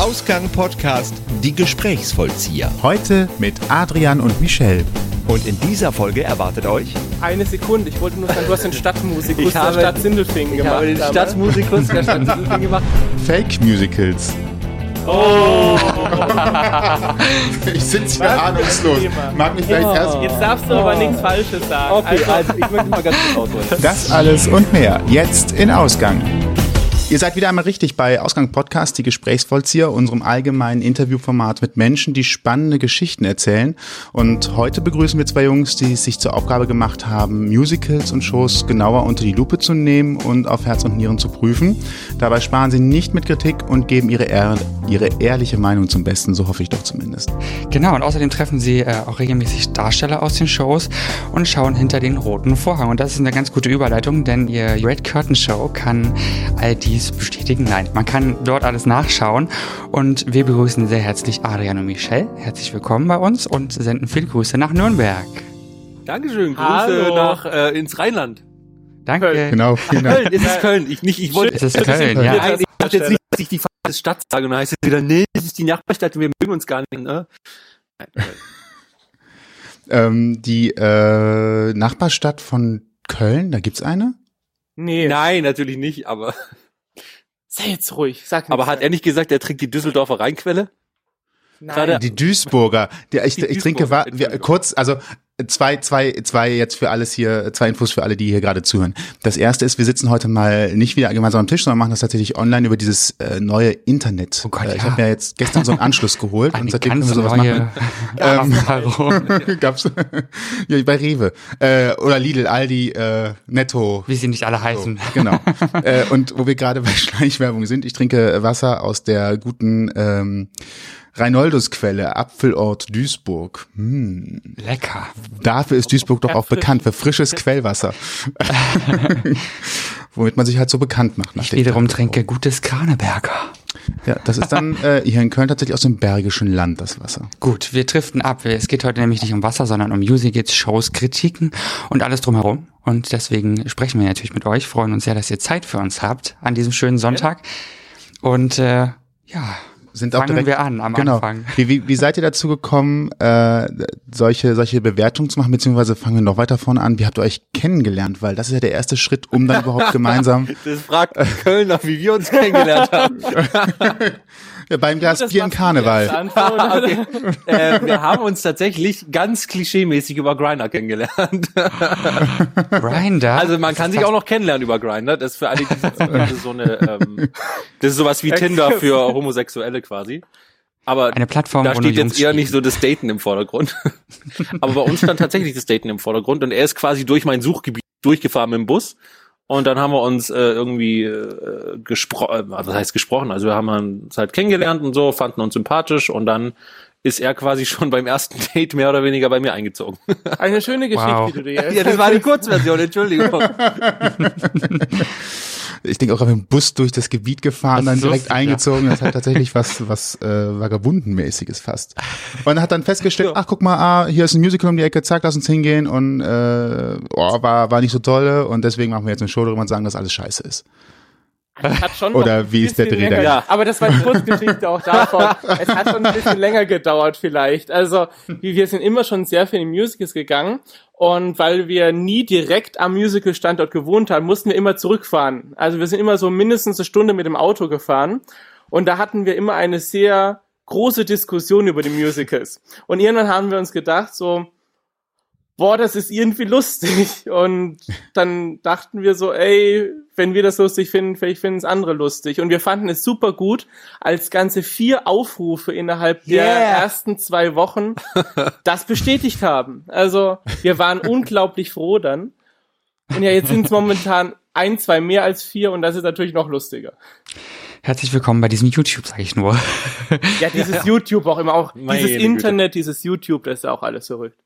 Ausgang Podcast Die Gesprächsvollzieher. Heute mit Adrian und Michelle. Und in dieser Folge erwartet euch Eine Sekunde, ich wollte nur sagen, du hast den Stadtmusikus Ich der habe- Stadt Sindelfingen Ich gemacht. habe den Stadtmusikus der Stadt Sindelfingen gemacht. Fake Musicals. Oh, Ich sitze hier Was? ahnungslos. Mag mich gleich erst. jetzt darfst du aber nichts Falsches sagen. Okay, also, also ich möchte mal ganz kurz ausholen. Das alles und mehr jetzt in Ausgang. Ihr seid wieder einmal richtig bei Ausgang Podcast, die Gesprächsvollzieher, unserem allgemeinen Interviewformat mit Menschen, die spannende Geschichten erzählen. Und heute begrüßen wir zwei Jungs, die es sich zur Aufgabe gemacht haben, Musicals und Shows genauer unter die Lupe zu nehmen und auf Herz und Nieren zu prüfen. Dabei sparen sie nicht mit Kritik und geben ihre, ehr ihre ehrliche Meinung zum Besten, so hoffe ich doch zumindest. Genau, und außerdem treffen sie äh, auch regelmäßig Darsteller aus den Shows und schauen hinter den roten Vorhang. Und das ist eine ganz gute Überleitung, denn ihr Red Curtain Show kann all dies bestätigen. Nein, man kann dort alles nachschauen. Und wir begrüßen sehr herzlich Adrian und Michelle. Herzlich willkommen bei uns und senden viele Grüße nach Nürnberg. Dankeschön, Grüße Hallo. nach äh, ins Rheinland. Danke. Genau, vielen Dank. Köln, ist es Köln? Ich nicht, ich wollte. Es ist Köln, ja. Nein, ich dachte jetzt nicht, dass ich die falsche Stadt sage und dann heißt es wieder, nee, das ist die Nachbarstadt und wir mögen uns gar nicht, ne? Nein, Ähm, die äh, Nachbarstadt von Köln, da gibt's eine? nee, Nein, natürlich nicht, aber, sei jetzt ruhig, sag nichts. aber hat er nicht gesagt, er trinkt die Düsseldorfer Rheinquelle? Nein. gerade- Die Duisburger. Die, ich, Die ich trinke Duisburger, wa- wir, kurz, also zwei, zwei, zwei jetzt für alles hier, zwei Infos für alle, die hier gerade zuhören. Das erste ist, wir sitzen heute mal nicht wieder gemeinsam am Tisch, sondern machen das tatsächlich online über dieses äh, neue Internet. Oh Gott, äh, ich ja. habe ja jetzt gestern so einen Anschluss geholt und seitdem können wir sowas machen. Ähm, Gab's ja, bei Rewe äh, oder Lidl, Aldi, äh, Netto. wie sie nicht alle So, heißen. genau. äh, und wo wir gerade bei Schleichwerbung sind, ich trinke Wasser aus der guten ähm, Reinoldsquelle, Apfelort Duisburg. Hm. Lecker. Dafür ist Duisburg doch auch bekannt, für frisches Quellwasser. Womit man sich halt so bekannt macht. nach Ich wiederum Tag. trinke gutes Kraneberger. Ja, das ist dann äh, hier in Köln tatsächlich aus dem Bergischen Land, das Wasser. Gut, wir driften ab. Es geht heute nämlich nicht um Wasser, sondern um Musicals, Shows, Kritiken und alles drumherum. Und deswegen sprechen wir natürlich mit euch, freuen uns sehr, dass ihr Zeit für uns habt an diesem schönen Sonntag. Und äh, ja, Sind auch fangen direkt, wir an am genau. Anfang. Wie, wie, wie seid ihr dazu gekommen, äh, solche, solche Bewertungen zu machen, beziehungsweise fangen wir noch weiter vorne an, wie habt ihr euch kennengelernt? Weil das ist ja der erste Schritt, um dann überhaupt gemeinsam Das fragt Kölner, wie wir uns kennengelernt haben. ja, beim Glas Bier im Karneval. okay. äh, wir haben uns tatsächlich ganz klischeemäßig über Grindr kennengelernt. Grinder. Also man kann sich auch noch kennenlernen über Grindr. Das ist für alle, die sitzen, das ist so eine, ähm, das ist sowas wie Tinder für Homosexuelle quasi. Aber eine Plattform, da steht Jungs jetzt eher spielen. nicht so das Daten im Vordergrund. Aber bei uns stand tatsächlich das Daten im Vordergrund und er ist quasi durch mein Suchgebiet durchgefahren mit dem Bus. Und dann haben wir uns äh, irgendwie äh, gesprochen, was heißt gesprochen? Also wir haben uns halt kennengelernt und so, fanden uns sympathisch und dann ist er quasi schon beim ersten Date mehr oder weniger bei mir eingezogen. Eine schöne Geschichte, Wow. die du dir jetzt ja, das war die Kurzversion, Entschuldigung. Ich denke auch, auf dem Bus durch das Gebiet gefahren, Das dann direkt lustig, eingezogen. Das hat tatsächlich was, was äh, Vagabundenmäßiges fast. Und hat dann festgestellt, ach guck mal, ah, hier ist ein Musical um die Ecke, zack, lass uns hingehen. Und äh, oh, war, war nicht so toll. Und deswegen machen wir jetzt eine Show darüber und sagen, dass alles scheiße ist. Hat schon Oder wie ist der Dreh länger- da? Ja. Aber das war die Kurzgeschichte auch davon. es hat schon ein bisschen länger gedauert vielleicht. Also wie- wir sind immer schon sehr viel in Musicals gegangen und weil wir nie direkt am Musical-Standort gewohnt haben, mussten wir immer zurückfahren. Also wir sind immer so mindestens eine Stunde mit dem Auto gefahren und da hatten wir immer eine sehr große Diskussion über die Musicals. Und irgendwann haben wir uns gedacht, so, boah, das ist irgendwie lustig. Und dann dachten wir so, ey, wenn wir das lustig finden, vielleicht finden es andere lustig. Und wir fanden es super gut, als ganze vier Aufrufe innerhalb der Yeah. ersten zwei Wochen das bestätigt haben. Also wir waren unglaublich froh dann. Und ja, jetzt sind es momentan ein, zwei mehr als vier und das ist natürlich noch lustiger. Herzlich willkommen bei diesem YouTube, sage ich nur. Ja, dieses YouTube auch immer auch, Meine dieses Güte. Internet, dieses YouTube, das ist auch alles verrückt.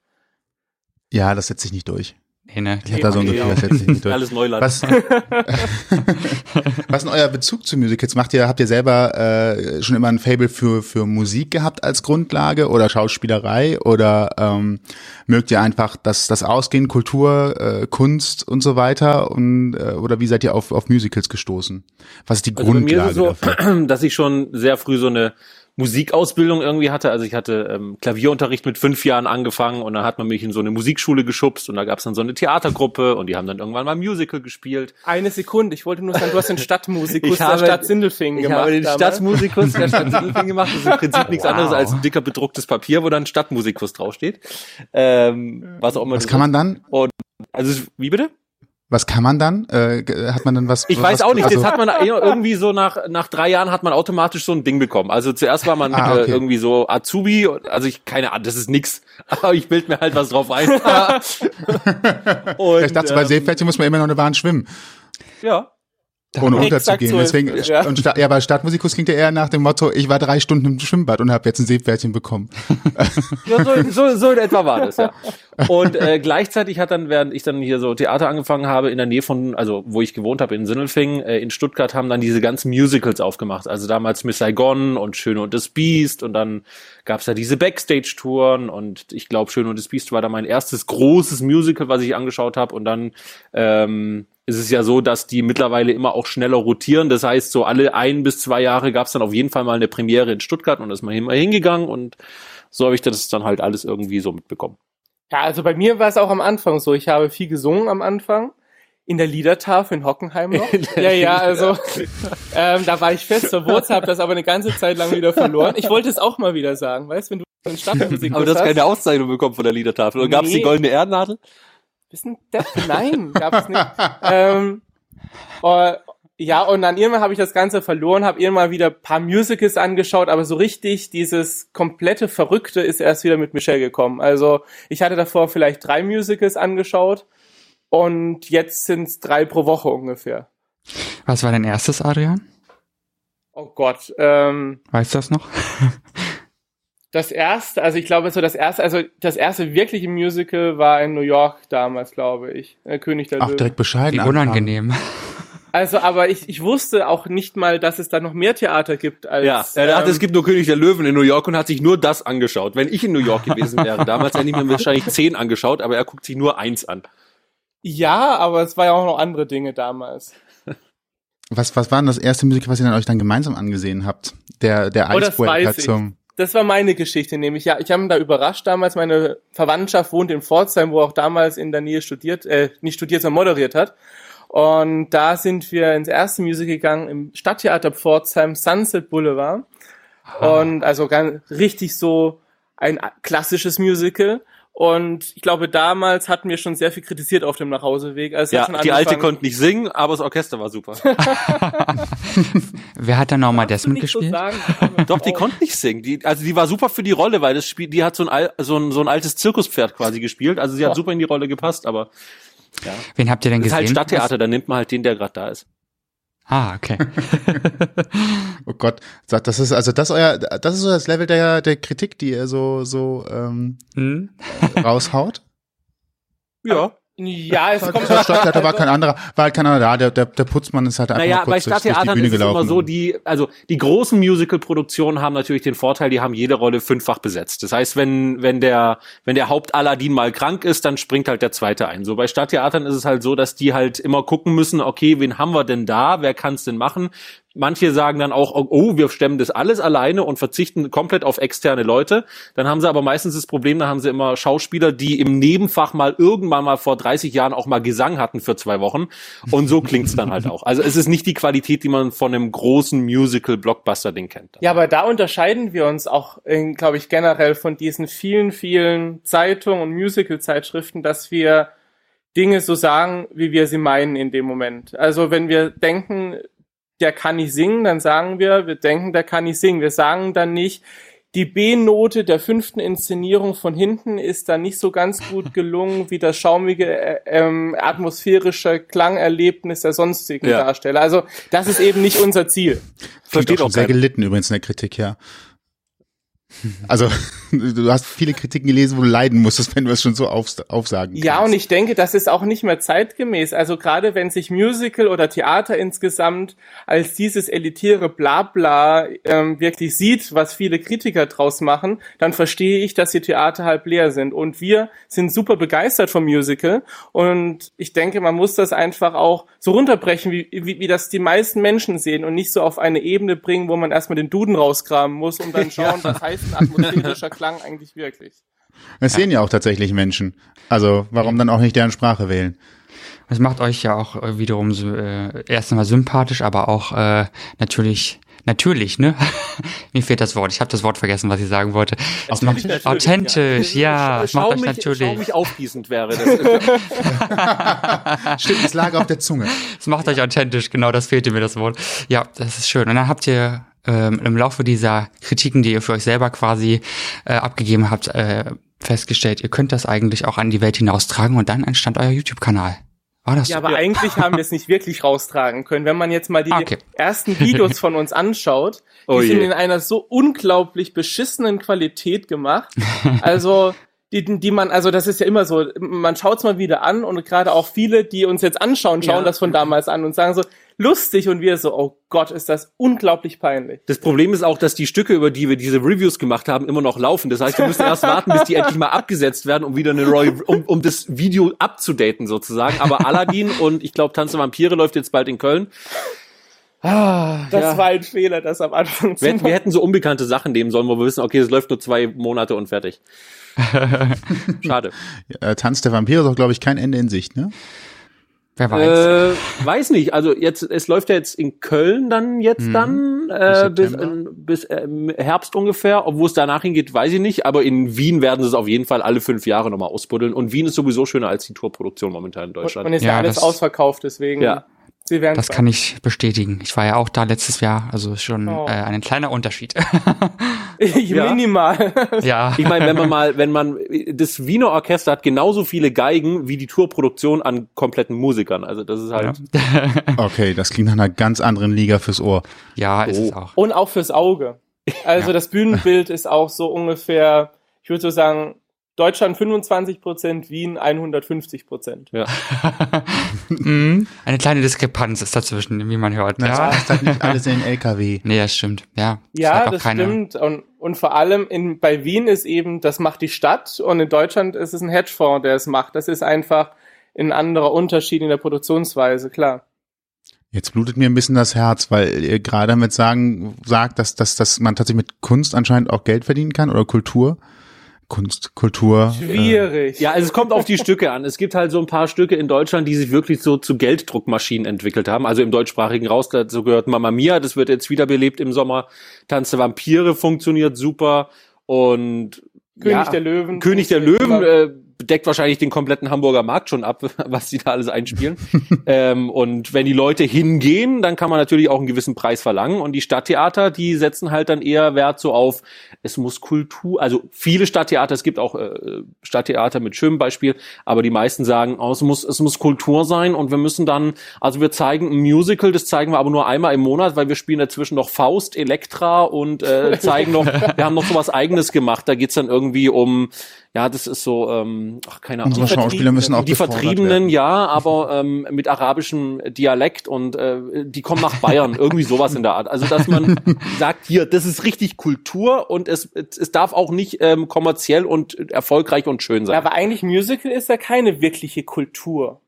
Ja, das setzt sich nicht durch. Nee, ne? Die hat da so ungefähr das jetzt nicht durch. Alles Neuland. Was, was ist denn euer Bezug zu Musicals? Macht ihr, habt ihr selber äh, schon immer ein Fable für, für Musik gehabt als Grundlage oder Schauspielerei oder ähm, mögt ihr einfach das, das Ausgehen, Kultur, äh, Kunst und so weiter und äh, oder wie seid ihr auf, auf Musicals gestoßen? Was ist die Also bei mir Grundlage ist es dafür? so, dass ich schon sehr früh so eine Musikausbildung irgendwie hatte. Also ich hatte ähm, Klavierunterricht mit fünf Jahren angefangen und dann hat man mich in so eine Musikschule geschubst und da gab es dann so eine Theatergruppe und die haben dann irgendwann mal Musical gespielt. Eine Sekunde, ich wollte nur sagen, du hast den Stadtmusikus Ich der habe- Stadt Sindelfingen Ich gemacht. habe den damals. Stadtmusikus der Stadt Sindelfingen gemacht. Das ist im Prinzip nichts Wow. anderes als ein dicker bedrucktes Papier, wo dann Stadtmusikus draufsteht. Ähm, was auch immer. Was das kann man ist. dann? Also wie bitte? Was kann man dann? Äh, hat man dann was? Ich was, weiß auch nicht. also- Jetzt hat man irgendwie so nach nach drei Jahren hat man automatisch so ein Ding bekommen. Also zuerst war man Ah, okay. äh, irgendwie so Azubi. Also ich keine Ahnung, das ist nix. Aber ich bild mir halt was drauf ein. Und, ich dachte, bei ähm, Seepferdchen muss man immer noch eine Bahn schwimmen, ja. Ohne unterzugehen. so Deswegen, es, ja. und Sta ja, bei Stadtmusikus klingt ja eher nach dem Motto, ich war drei Stunden im Schwimmbad und habe jetzt ein Seepferdchen bekommen. Ja, so, so, so in etwa war das, ja. Und äh, gleichzeitig hat dann, während ich dann hier so Theater angefangen habe, in der Nähe von, also wo ich gewohnt habe, in Sindelfingen, äh, in Stuttgart, haben dann diese ganzen Musicals aufgemacht. Also damals Miss Saigon und Schöne und das Biest und dann gab's da diese Backstage-Touren und ich glaube, Schöne und das Biest war da mein erstes großes Musical, was ich angeschaut habe und dann ähm, ist es ja so, dass die mittlerweile immer auch schneller rotieren. Das heißt, so alle ein bis zwei Jahre gab's dann auf jeden Fall mal eine Premiere in Stuttgart und da ist man immer hingegangen und so habe ich das dann halt alles irgendwie so mitbekommen. Ja, also bei mir war es auch am Anfang so. Ich habe viel gesungen am Anfang. In der Liedertafel in Hockenheim noch. Ja, ja, also ähm, da war ich fest verwurzelt, habe das aber eine ganze Zeit lang wieder verloren. Ich wollte es auch mal wieder sagen, weißt wenn du einen Stadtmusik Aber du hast keine Auszeichnung bekommen von der Liedertafel. Und gab's Nee. die goldene Ehrennadel? Wissen Depp? Nein, gab es nicht. ähm, äh, ja, und dann irgendwann habe ich das Ganze verloren, habe irgendwann wieder ein paar Musicals angeschaut, aber so richtig dieses komplette Verrückte ist erst wieder mit Michelle gekommen. Also ich hatte davor vielleicht drei Musicals angeschaut und jetzt sind es drei pro Woche ungefähr. Was war dein erstes, Adrian? Oh Gott. Ähm, Weißt du das noch? das erste, also ich glaube so das erste, also das erste wirkliche Musical war in New York damals, glaube ich. Äh, König der Auch Löwen. direkt bescheiden. Wie unangenehm. Also, aber ich, ich wusste auch nicht mal, dass es da noch mehr Theater gibt als. Ja, er dachte, ähm, es gibt nur König der Löwen in New York und hat sich nur das angeschaut. Wenn ich in New York gewesen wäre, damals hätte ich mir wahrscheinlich zehn angeschaut, aber er guckt sich nur eins an. Ja, aber es war ja auch noch andere Dinge damals. Was, was war denn das erste Musical, was ihr dann euch dann gemeinsam angesehen habt? Der, der Oh, das war meine Geschichte, nämlich ja, ich habe mich da überrascht damals. Meine Verwandtschaft wohnt in Pforzheim, wo er auch damals in der Nähe studiert, äh, nicht studiert, sondern moderiert hat. Und da sind wir ins erste Musical gegangen im Stadttheater Pforzheim, Sunset Boulevard. Und also ganz richtig so ein klassisches Musical. Und ich glaube, damals hatten wir schon sehr viel kritisiert auf dem Nachhauseweg. Also Ja, schon die Alte konnte nicht singen, aber das Orchester war super. Wer hat da Norma Darfst du Desmond nicht so gespielt? sagen. Doch, die konnte nicht singen. Die, also die war super für die Rolle, weil das Spiel, die hat so ein, so ein, so ein altes Zirkuspferd quasi gespielt. Also sie hat Oh. super in die Rolle gepasst, aber Wen habt ihr denn das ist gesehen? halt Stadttheater, da nimmt man halt den, der gerade da ist. Ah, okay. Oh Gott, sagt, das ist also das euer, das ist so das Level der, der Kritik, die ihr so, so ähm, Hm? raushaut. Ja. Ja, es kommt Das Stadttheater war kein anderer, war halt kein anderer da. Der, der, der Putzmann ist halt einfach Naja, mal bei kurz durch, die Stadttheatern Bühne ist es gelaufen. immer so, die, also die großen Musical-Produktionen haben natürlich den Vorteil, die haben jede Rolle fünffach besetzt. Das heißt, wenn, wenn der, wenn der Haupt-Aladdin mal krank ist, dann springt halt der zweite ein. So bei Stadttheatern ist es halt so, dass die halt immer gucken müssen, okay, wen haben wir denn da? Wer kann es denn machen? Manche sagen dann auch, oh, wir stemmen das alles alleine und verzichten komplett auf externe Leute. Dann haben sie aber meistens das Problem, da haben sie immer Schauspieler, die im Nebenfach mal irgendwann mal vor 30 Jahren auch mal Gesang hatten für zwei Wochen. Und so klingt's dann halt auch. Also es ist nicht die Qualität, die man von einem großen Musical-Blockbuster-Ding kennt. Ja, aber da unterscheiden wir uns auch, glaube ich, generell von diesen vielen, vielen Zeitungen und Musical-Zeitschriften, dass wir Dinge so sagen, wie wir sie meinen in dem Moment. Also wenn wir denken, der kann nicht singen, dann sagen wir, wir denken, der kann nicht singen. Wir sagen dann nicht, die B-Note der fünften Inszenierung von hinten ist dann nicht so ganz gut gelungen wie das schaumige, äh, ähm, atmosphärische Klangerlebnis der sonstigen Ja. Darsteller. Also das ist eben nicht unser Ziel. Versteht auch schon auch sehr gelitten übrigens in der Kritik, ja. Also du hast viele Kritiken gelesen, wo du leiden musstest, wenn du es schon so auf, aufsagen Ja, und ich denke, das ist auch nicht mehr zeitgemäß. Also gerade wenn sich Musical oder Theater insgesamt als dieses elitäre Blabla ähm, wirklich sieht, was viele Kritiker draus machen, dann verstehe ich, dass die Theater halb leer sind. Und wir sind super begeistert vom Musical. Und ich denke, man muss das einfach auch so runterbrechen, wie, wie, wie das die meisten Menschen sehen und nicht so auf eine Ebene bringen, wo man erstmal den Duden rausgraben muss, um dann schauen, was heißt ein atmosphärischer Klang eigentlich wirklich. Das sehen ja auch tatsächlich Menschen. Also warum dann auch nicht deren Sprache wählen? Das macht euch ja auch äh, wiederum so, äh, erst einmal sympathisch, aber auch äh, natürlich natürlich, ne? Mir fehlt das Wort. Ich habe das Wort vergessen, was ich sagen wollte. Es macht natürlich, authentisch, ja. Es macht euch Schaumig, natürlich. schaumig aufgießend wäre das. Stimmt, es lag auf der Zunge. Es macht euch authentisch, genau, das fehlte mir das Wort. Ja, das ist schön. Und dann habt ihr ähm, im Laufe dieser Kritiken, die ihr für euch selber quasi äh, abgegeben habt, äh, festgestellt, ihr könnt das eigentlich auch an die Welt hinaustragen und dann entstand euer YouTube-Kanal. War das Ja, so? aber eigentlich haben wir es nicht wirklich raustragen können. Wenn man jetzt mal die Ah, okay. ersten Videos von uns anschaut, die Oh sind je. in einer so unglaublich beschissenen Qualität gemacht. Also die, die man, also das ist ja immer so, man schaut es mal wieder an und gerade auch viele, die uns jetzt anschauen, schauen Ja. das von damals an und sagen so, lustig und wir so, oh Gott, ist das unglaublich peinlich. Das Problem ist auch, dass die Stücke, über die wir diese Reviews gemacht haben, immer noch laufen. Das heißt, wir müssen erst warten, bis die endlich mal abgesetzt werden, um wieder eine neue, um, um das Video abzudaten sozusagen. Aber Aladdin und ich glaube Tanz der Vampire läuft jetzt bald in Köln. Ah, Das ja. war ein Fehler, das am Anfang zu wir, hätten, wir hätten so unbekannte Sachen nehmen sollen, wo wir wissen, okay, es läuft nur zwei Monate und fertig. Schade. Äh, Tanz der Vampire ist auch, glaube ich, kein Ende in Sicht, ne? Wer weiß. Äh, weiß nicht. Also jetzt, es läuft ja jetzt in Köln dann jetzt dann äh, bis, äh, bis äh, Herbst ungefähr. Ob wo es danach hingeht, weiß ich nicht. Aber in Wien werden sie es auf jeden Fall alle fünf Jahre nochmal ausbuddeln. Und Wien ist sowieso schöner als die Tourproduktion momentan in Deutschland. Und ist ja, Ja, alles ausverkauft, deswegen. Ja. Sie werden Das kann ich bestätigen. Ich war ja auch da letztes Jahr, also ist schon Oh. äh, ein kleiner Unterschied. Ja. minimal. ja. Ich meine, wenn man mal, wenn man, das Wiener Orchester hat genauso viele Geigen wie die Tourproduktion an kompletten Musikern. Also das ist halt, Okay, das klingt nach einer ganz anderen Liga fürs Ohr. Ja, ist Oh. es auch. Und auch fürs Auge. Also das Bühnenbild ist auch so ungefähr, ich würde so sagen, Deutschland 25 Prozent, Wien 150 Prozent. ja. Mhm. Eine kleine Diskrepanz ist dazwischen, wie man hört. Das Ja. passt halt nicht alles in LKW. Nee, das stimmt. Ja, Ja, auch das keine- stimmt. Und, und vor allem in, bei Wien ist eben, das macht die Stadt und in Deutschland ist es ein Hedgefonds, der es macht. Das ist einfach ein anderer Unterschied in der Produktionsweise, klar. Jetzt blutet mir ein bisschen das Herz, weil ihr gerade damit sagen, sagt, dass, dass, dass man tatsächlich mit Kunst anscheinend auch Geld verdienen kann oder Kultur. Kunst, Kultur. Äh, Schwierig. Ja, also es kommt auf die Stücke an. Es gibt halt so ein paar Stücke in Deutschland, die sich wirklich so zu Gelddruckmaschinen entwickelt haben. Also im deutschsprachigen Raus, dazu gehört Mamma Mia, das wird jetzt wiederbelebt im Sommer. Tanz der Vampire funktioniert super und König ja, der Löwen. König der Löwen äh, deckt wahrscheinlich den kompletten Hamburger Markt schon ab, was die da alles einspielen. ähm, und wenn die Leute hingehen, dann kann man natürlich auch einen gewissen Preis verlangen. Und die Stadttheater, die setzen halt dann eher Wert so auf, es muss Kultur, also viele Stadttheater, es gibt auch äh, Stadttheater mit schönem Beispiel, aber die meisten sagen, oh, es muss, es muss Kultur sein und wir müssen dann, also wir zeigen ein Musical, das zeigen wir aber nur einmal im Monat, weil wir spielen dazwischen noch Faust, Elektra und äh, zeigen noch, wir haben noch so was eigenes gemacht, da geht's dann irgendwie um, ja, das ist so, ähm, ach, keine Ahnung. Unsere Schauspieler müssen auch Die Vertriebenen, werden. ja, aber ähm, mit arabischem Dialekt und äh, die kommen nach Bayern, irgendwie sowas in der Art. Also dass man sagt, hier, das ist richtig Kultur und es, es darf auch nicht ähm, kommerziell und erfolgreich und schön Ja, sein. aber eigentlich Musical ist ja keine wirkliche Kultur.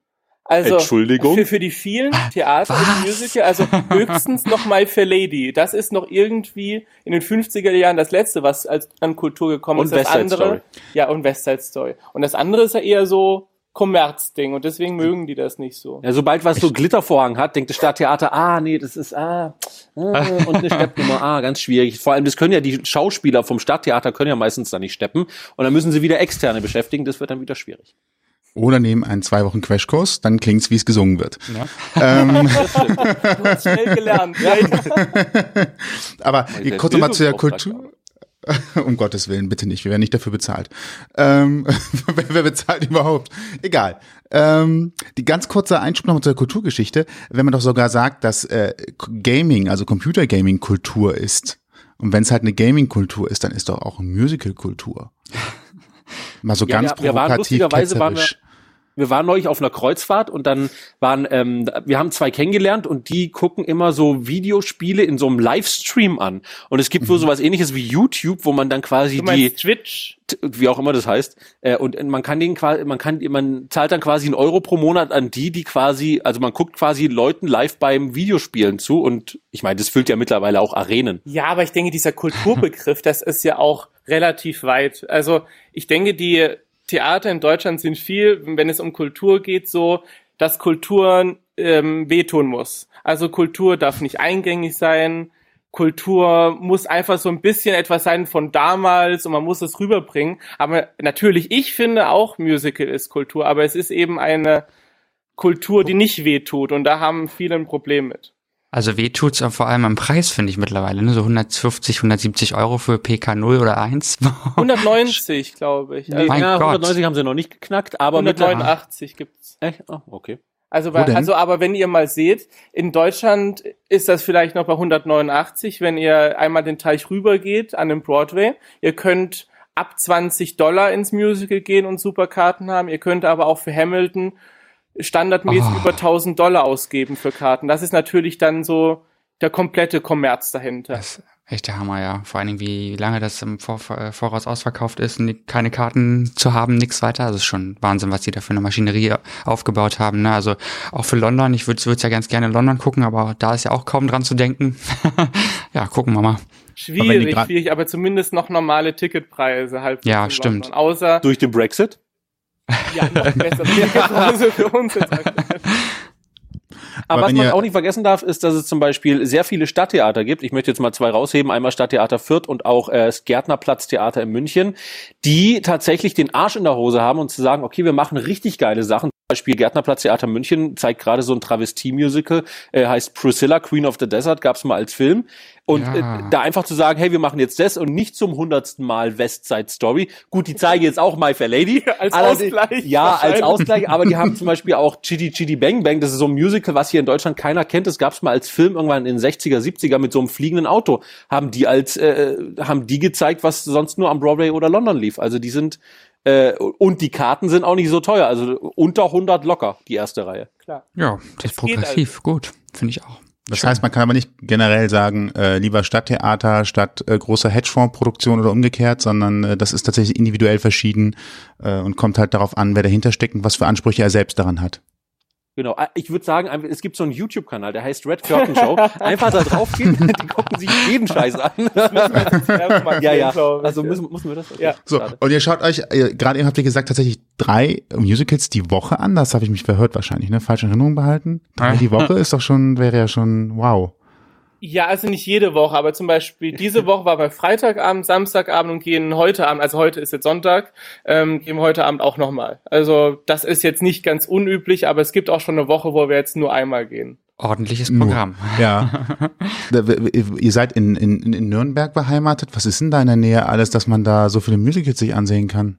Also Entschuldigung? Für, für die vielen Theater ist Musical, also höchstens noch My Fair Lady. Das ist noch irgendwie in den 50er Jahren das letzte, was als an Kultur gekommen Und ist. Das West Side andere, Story. Ja, und West Side Story. Und das andere ist ja eher so Kommerzding und deswegen mögen die das nicht so. Ja, sobald was so Glittervorhang hat, denkt das Stadttheater, ah, nee, das ist, ah, ah und eine Steppnummer, ah, ganz schwierig. Vor allem, das können ja die Schauspieler vom Stadttheater können ja meistens da nicht steppen und dann müssen sie wieder Externe beschäftigen, das wird dann wieder schwierig. Oder nehmen einen zwei Wochen Crashkurs, dann klingt's, wie es gesungen wird. Ja. Ähm, Du hast schnell gelernt. ja. aber der kurz nochmal zu der Kultur. Um Gottes Willen, bitte nicht. Wir werden nicht dafür bezahlt. Ähm, wer, bezahlt überhaupt? Egal. Ähm, die ganz kurze Einschub nochmal zur Kulturgeschichte. Wenn man doch sogar sagt, dass äh, Gaming, also Computergaming Kultur ist. Und wenn es halt eine Gaming-Kultur ist, dann ist doch auch eine Musical-Kultur. Mal so Ja, ganz wir- wir waren provokativ lustigerweise waren wir-. Wir waren neulich auf einer Kreuzfahrt und dann waren, ähm, wir haben zwei kennengelernt und die gucken immer so Videospiele in so einem Livestream an. Und es gibt wohl sowas ähnliches wie YouTube, wo man dann quasi die, Twitch? wie auch immer das heißt, äh, und man kann den quasi, man kann, man zahlt dann quasi einen Euro pro Monat an die, die quasi, also man guckt quasi Leuten live beim Videospielen zu und ich meine, das füllt ja mittlerweile auch Arenen. Ja, aber ich denke, dieser Kulturbegriff, das ist ja auch relativ weit. Also ich denke, die Theater in Deutschland sind viel, wenn es um Kultur geht, so, dass Kultur ähm, wehtun muss. Also Kultur darf nicht eingängig sein. Kultur muss einfach so ein bisschen etwas sein von damals und man muss es rüberbringen. Aber natürlich, ich finde auch Musical ist Kultur, aber es ist eben eine Kultur, die nicht wehtut und da haben viele ein Problem mit. Also weh tut's auch vor allem am Preis, finde ich mittlerweile. Ne? So 150, 170 Euro für PK 0 oder 1. 190, glaube ich. Also Mein ja, Gott. 190 haben sie noch nicht geknackt, aber mittlerweile. 189 gibt's. Echt? Oh, okay. Also, bei, also, aber wenn ihr mal seht, in Deutschland ist das vielleicht noch bei 189, wenn ihr einmal den Teich rübergeht an den Broadway. Ihr könnt ab 20 Dollar ins Musical gehen und super Karten haben. Ihr könnt aber auch für Hamilton standardmäßig Oh. über 1000 Dollar ausgeben für Karten. Das ist natürlich dann so der komplette Kommerz dahinter. Das ist echt der Hammer, ja. Vor allen Dingen, wie lange das im Vor äh, Voraus ausverkauft ist, keine Karten zu haben, nichts weiter. Also es ist schon Wahnsinn, was die da für eine Maschinerie aufgebaut haben. Ne? Also auch für London, ich würde es ja ganz gerne in London gucken, aber da ist ja auch kaum dran zu denken. ja, gucken wir mal. Aber Schwierig, gra- schwierig, aber zumindest noch normale Ticketpreise halt. Ja, stimmt. London. Außer, Durch den Brexit? Ja, noch bessere Ticketpreise für uns jetzt. Aber, Aber was man auch nicht vergessen darf, ist, dass es zum Beispiel sehr viele Stadttheater gibt. Ich möchte jetzt mal zwei rausheben. Einmal Stadttheater Fürth und auch äh, das Gärtnerplatztheater in München, die tatsächlich den Arsch in der Hose haben und zu sagen, okay, wir machen richtig geile Sachen. Beispiel Gärtnerplatztheater München zeigt gerade so ein Travestie-Musical, äh, heißt Priscilla, Queen of the Desert, gab's mal als Film. Und Ja. äh, da einfach zu sagen, hey, wir machen jetzt das und nicht zum hundertsten Mal West Side Story. Gut, die zeigen jetzt auch My Fair Lady. Als Allerdings- Ausgleich Ja, als. Ausgleich, aber die haben zum Beispiel auch Chitty Chitty Bang Bang, das ist so ein Musical, was hier in Deutschland keiner kennt. Das gab's mal als Film irgendwann in den 60er, 70er mit so einem fliegenden Auto. Haben die als, äh, haben die gezeigt, was sonst nur am Broadway oder London lief. Also die sind, äh, und die Karten sind auch nicht so teuer. Also unter 100 locker, die erste Reihe. Klar. Ja, das ist geht progressiv. Gut, finde ich auch. Das heißt, man kann aber nicht generell sagen, äh, lieber Stadttheater statt äh, großer Hedgefonds-Produktion oder umgekehrt, sondern äh, das ist tatsächlich individuell verschieden äh, und kommt halt darauf an, wer dahinter steckt und was für Ansprüche er selbst daran hat. Genau. Ah, Ich würde sagen, es gibt so einen YouTube-Kanal, der heißt Red Curtain Show. Einfach da drauf gehen, die gucken sich jeden Scheiß an. ja, ja. Also müssen, müssen wir das? Okay, Ja. So, und ihr schaut euch, gerade eben habt ihr gesagt, tatsächlich drei Musicals die Woche an. Das habe ich mich verhört wahrscheinlich, ne? Falsche Erinnerung behalten. Drei die Woche ist doch schon, wäre ja schon wow. Ja, also nicht jede Woche, aber zum Beispiel diese Woche war bei Freitagabend, Samstagabend und gehen heute Abend, also heute ist jetzt Sonntag, ähm, gehen heute Abend auch nochmal. Also das ist jetzt nicht ganz unüblich, aber es gibt auch schon eine Woche, wo wir jetzt nur einmal gehen. Ordentliches Nur. Programm. Ja. Ihr seid in, in, in Nürnberg beheimatet. Was ist denn da in der Nähe alles, dass man da so viele Musicals sich ansehen kann?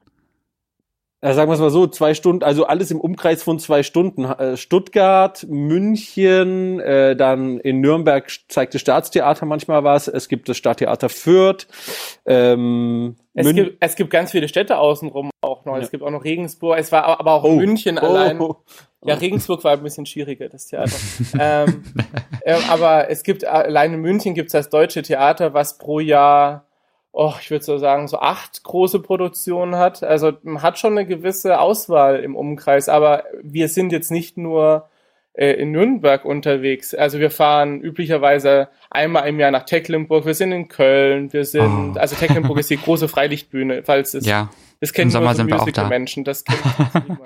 Ja, sagen wir es mal so, zwei Stunden, also alles im Umkreis von zwei Stunden. Äh, Stuttgart, München, äh, dann in Nürnberg zeigt das Staatstheater manchmal was. Es gibt das Stadttheater Fürth. Ähm, Es Mün- gibt, es gibt ganz viele Städte außenrum auch noch. Ja. Es gibt auch noch Regensburg, es war aber auch Oh. München Oh. allein. Ja, Regensburg war ein bisschen schwieriger, das Theater. ähm, äh, aber es gibt, allein in München gibt es das Deutsche Theater, was pro Jahr, oh, ich würde so sagen, so acht große Produktionen hat. Also man hat schon eine gewisse Auswahl im Umkreis, aber wir sind jetzt nicht nur äh, in Nürnberg unterwegs. Also wir fahren üblicherweise einmal im Jahr nach Tecklenburg, wir sind in Köln, wir sind, Oh. also Tecklenburg ist die große Freilichtbühne, falls es, Ja, das kennen im Sommer nur so sind wir auch da. Musical-Menschen, das kennt niemand.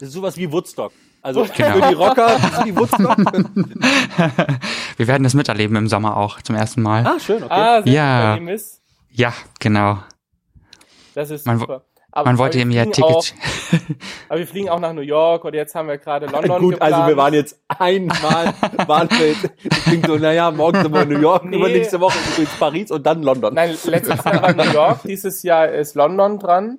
Das ist sowas wie Woodstock. Also Genau. für die Rocker, ist wie Woodstock. wir werden das miterleben im Sommer auch zum ersten Mal. ah, schön, okay. Ah, sehr Ja. ist. Ja, genau. Das ist Man super. Aber, Man wollte wir ihm ja fliegen auch, Tickets. aber wir fliegen auch nach New York und jetzt haben wir gerade London Gut, geplant. also wir waren jetzt einmal, waren wir jetzt, das klingt so, naja, morgen sind wir in New York, Nee. übernächste Woche in Paris und dann London. Nein, letztes Jahr war New York, dieses Jahr ist London dran,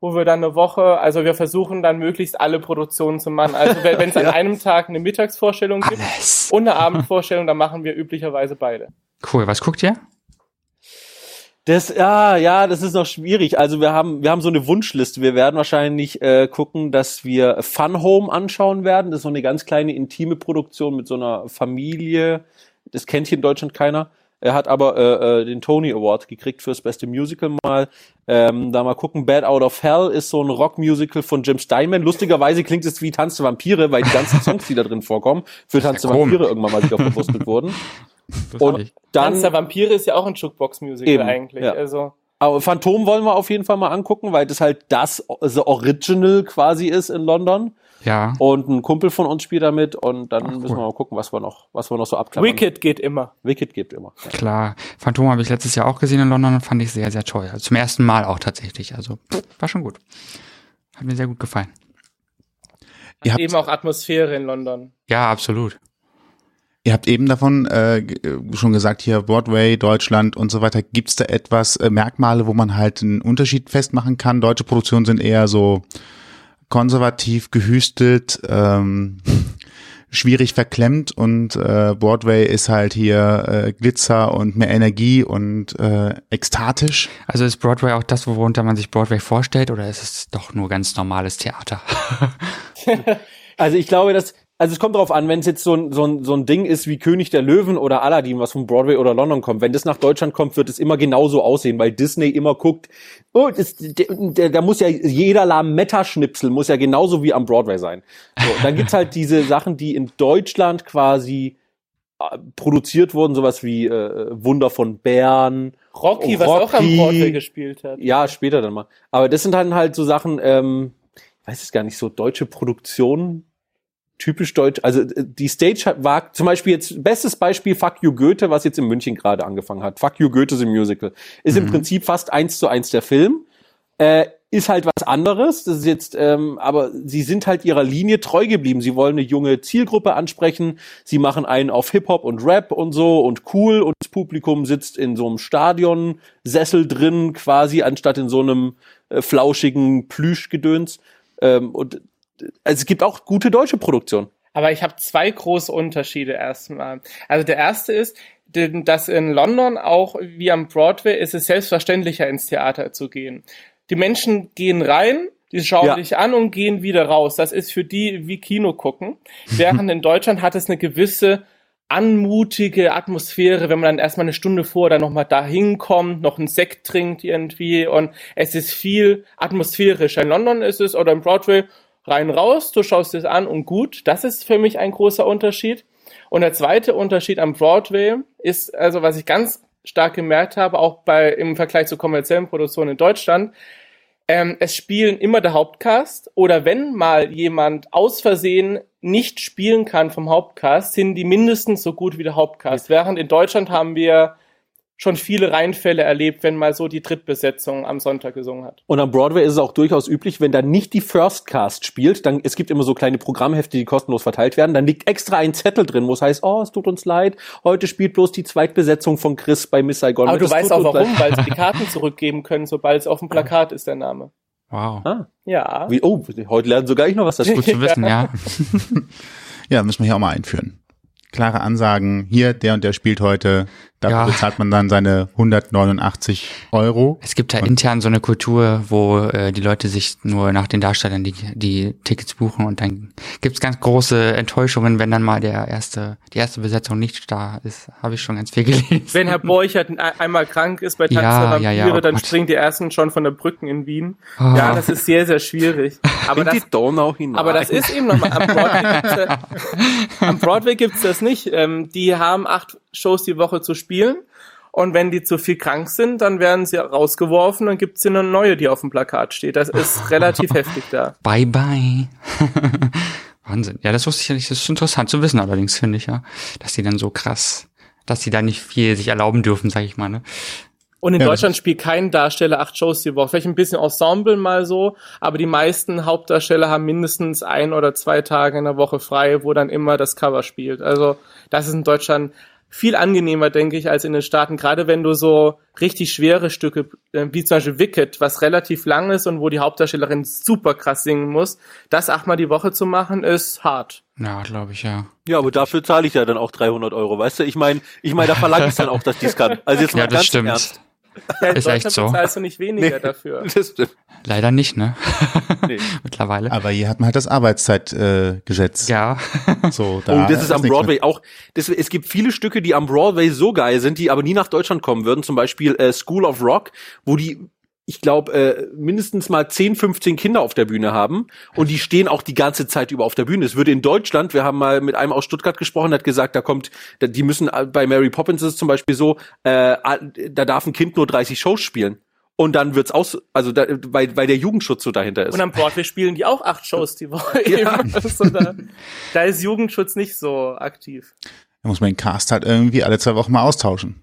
wo wir dann eine Woche, also wir versuchen dann möglichst alle Produktionen zu machen. Also wenn es an einem Tag eine Mittagsvorstellung gibt Alles. und eine Abendvorstellung, dann machen wir üblicherweise beide. Cool, was guckt ihr? Das, ja, ja, das ist noch schwierig. Also wir haben, wir haben so eine Wunschliste. Wir werden wahrscheinlich äh, gucken, dass wir Fun Home anschauen werden. Das ist so eine ganz kleine intime Produktion mit so einer Familie. Das kennt hier in Deutschland keiner. Er hat aber äh, äh, den Tony Award gekriegt fürs beste Musical mal. Ähm, da mal gucken. Bad Out of Hell ist so ein Rockmusical von Jim Steinman. Lustigerweise klingt es wie Tanz der Vampire, weil die ganzen Songs, die da drin vorkommen, für Tanz der Vampire irgendwann mal wieder verwurstet wurden. Und dann Tanz der Vampire ist ja auch ein Jukebox-Musical Eben, eigentlich. ja. Also Aber Phantom wollen wir auf jeden Fall mal angucken, weil das halt das The Original quasi ist in London. Ja. Und ein Kumpel von uns spielt damit und dann Ach, müssen wir cool. mal gucken, was wir noch, was wir noch so abklappern. Wicked geht immer. Wicked gibt immer. Ja. Klar. Phantom habe ich letztes Jahr auch gesehen in London und fand ich sehr, sehr toll. Also zum ersten Mal auch tatsächlich. Also pff, war schon gut. Hat mir sehr gut gefallen. Ihr habt- Eben auch Atmosphäre in London. Ja, absolut. Ihr habt eben davon äh, äh, schon gesagt, hier Broadway, Deutschland und so weiter. Gibt's da etwas, äh, Merkmale, wo man halt einen Unterschied festmachen kann? Deutsche Produktionen sind eher so konservativ, gehüstelt, ähm, schwierig verklemmt und äh, Broadway ist halt hier äh, Glitzer und mehr Energie und äh, ekstatisch. Also ist Broadway auch das, worunter man sich Broadway vorstellt, oder ist es doch nur ganz normales Theater? Also ich glaube, dass, also es kommt darauf an, wenn es jetzt so ein, so, ein, so ein Ding ist wie König der Löwen oder Aladdin, was von Broadway oder London kommt. Wenn das nach Deutschland kommt, wird es immer genauso aussehen, weil Disney immer guckt, oh, das, der, da muss ja jeder Lametta-Schnipsel muss ja genauso wie am Broadway sein. So, dann gibt's halt diese Sachen, die in Deutschland quasi äh, produziert wurden, sowas wie äh, Wunder von Bern, Rocky, Oh, was auch am Rocky. Broadway gespielt hat. ja, später dann mal. Aber das sind dann halt so Sachen, ähm, ich weiß es gar nicht, so deutsche Produktionen, typisch deutsch. Also äh, die Stage war zum Beispiel jetzt, bestes Beispiel Fuck You Goethe, was jetzt in München gerade angefangen hat. Fuck You Goethe ein Musical. Ist im Prinzip fast eins zu eins der Film. Äh, ist halt was anderes. Das ist jetzt, ähm, aber sie sind halt ihrer Linie treu geblieben. Sie wollen eine junge Zielgruppe ansprechen. Sie machen einen auf Hip-Hop und Rap und so und cool und das Publikum sitzt in so einem Stadionsessel drin, quasi, anstatt in so einem äh, flauschigen Plüschgedöns. Ähm, und also es gibt auch gute deutsche Produktion. Aber ich habe zwei große Unterschiede erstmal. Also der erste ist, dass in London auch wie am Broadway ist es selbstverständlicher ins Theater zu gehen. Die Menschen gehen rein, die schauen Ja. sich an und gehen wieder raus. Das ist für die wie Kino gucken. Während in Deutschland hat es eine gewisse anmutige Atmosphäre, wenn man dann erstmal eine Stunde vor dann nochmal da hinkommt, noch einen Sekt trinkt irgendwie und es ist viel atmosphärischer. In London ist es oder im Broadway rein raus, du schaust es an und gut. Das ist für mich ein großer Unterschied. Und der zweite Unterschied am Broadway ist, also was ich ganz stark gemerkt habe, auch bei im Vergleich zu kommerziellen Produktionen in Deutschland, ähm, es spielen immer der Hauptcast oder wenn mal jemand aus Versehen nicht spielen kann vom Hauptcast, sind die mindestens so gut wie der Hauptcast. Während in Deutschland haben wir schon viele Reinfälle erlebt, wenn mal so die Drittbesetzung am Sonntag gesungen hat. Und am Broadway ist es auch durchaus üblich, wenn da nicht die First Cast spielt, dann es gibt immer so kleine Programmhefte, die kostenlos verteilt werden, dann liegt extra ein Zettel drin, wo es heißt, oh, es tut uns leid, heute spielt bloß die Zweitbesetzung von Chris bei Miss Saigon. Aber du weißt auch warum, weil sie die Karten zurückgeben können, sobald es auf dem Plakat ist, der Name. Wow. Ah, Ja. wie, oh, heute lernen sogar ich noch was dazu. Gut zu wissen, ja. Ja, müssen wir hier auch mal einführen. Klare Ansagen, hier, der und der spielt heute, dafür Ja. bezahlt man dann seine 189 Euro. Es gibt da intern so eine Kultur, wo äh, die Leute sich nur nach den Darstellern die, die Tickets buchen und dann gibt's ganz große Enttäuschungen, wenn dann mal der erste, die erste Besetzung nicht da ist. Habe ich schon ganz viel gelesen. Wenn Herr Borchert ein- einmal krank ist bei Tanz Ja, ja, Vampire, ja, oh dann Gott. springen die ersten schon von der Brücken in Wien. Ah. Ja, das ist sehr, sehr schwierig. Aber In das, die Donau hinein. aber das ist eben nochmal, am Broadway gibt's, am Broadway gibt's das nicht. Ähm, die haben acht Shows die Woche zu spielen. Und wenn die zu viel krank sind, dann werden sie rausgeworfen und gibt's eine neue, die auf dem Plakat steht. Das ist relativ heftig da. Bye bye. Wahnsinn. Ja, das wusste ich ja nicht. Das ist interessant zu wissen allerdings, finde ich, ja. Dass die dann so krass, dass die da nicht viel sich erlauben dürfen, sag ich mal, ne? Und in Ja, Deutschland spielt kein Darsteller acht Shows die Woche. Vielleicht ein bisschen Ensemble mal so, aber die meisten Hauptdarsteller haben mindestens ein oder zwei Tage in der Woche frei, wo dann immer das Cover spielt. Also das ist in Deutschland viel angenehmer, denke ich, als in den Staaten. Gerade wenn du so richtig schwere Stücke, äh, wie zum Beispiel Wicked, was relativ lang ist und wo die Hauptdarstellerin super krass singen muss, das achtmal die Woche zu machen, ist hart. Ja, glaube ich, ja. ja, aber dafür zahle ich ja dann auch 300 Euro, weißt du? Ich meine, ich meine, da verlange ich dann auch, dass die es kann. Also jetzt mal Ja, das ganz stimmt. ernst. Ja, in Ist echt Deutschland so. bezahlst du nicht weniger dafür. Das stimmt. Leider nicht, ne? Nee. Mittlerweile. Aber hier hat man halt das Arbeitszeitgesetz. Äh. Ja. So, Oh, das ist am Broadway auch. Das, es gibt viele Stücke, die am Broadway so geil sind, die aber nie nach Deutschland kommen würden. Zum Beispiel äh, School of Rock, wo die, ich glaube, äh, mindestens mal 10, 15 Kinder auf der Bühne haben und die stehen auch die ganze Zeit über auf der Bühne. Es würde in Deutschland, wir haben mal mit einem aus Stuttgart gesprochen, der hat gesagt, da kommt, da- die müssen äh, bei Mary Poppins ist es zum Beispiel so, äh, da darf ein Kind nur 30 Shows spielen. Und dann wird's aus, also da, weil, weil der Jugendschutz so dahinter ist. Und am Broadway spielen die auch acht Shows die Woche. Ja. Also da, da ist Jugendschutz nicht so aktiv. Da muss man den Cast halt irgendwie alle zwei Wochen mal austauschen.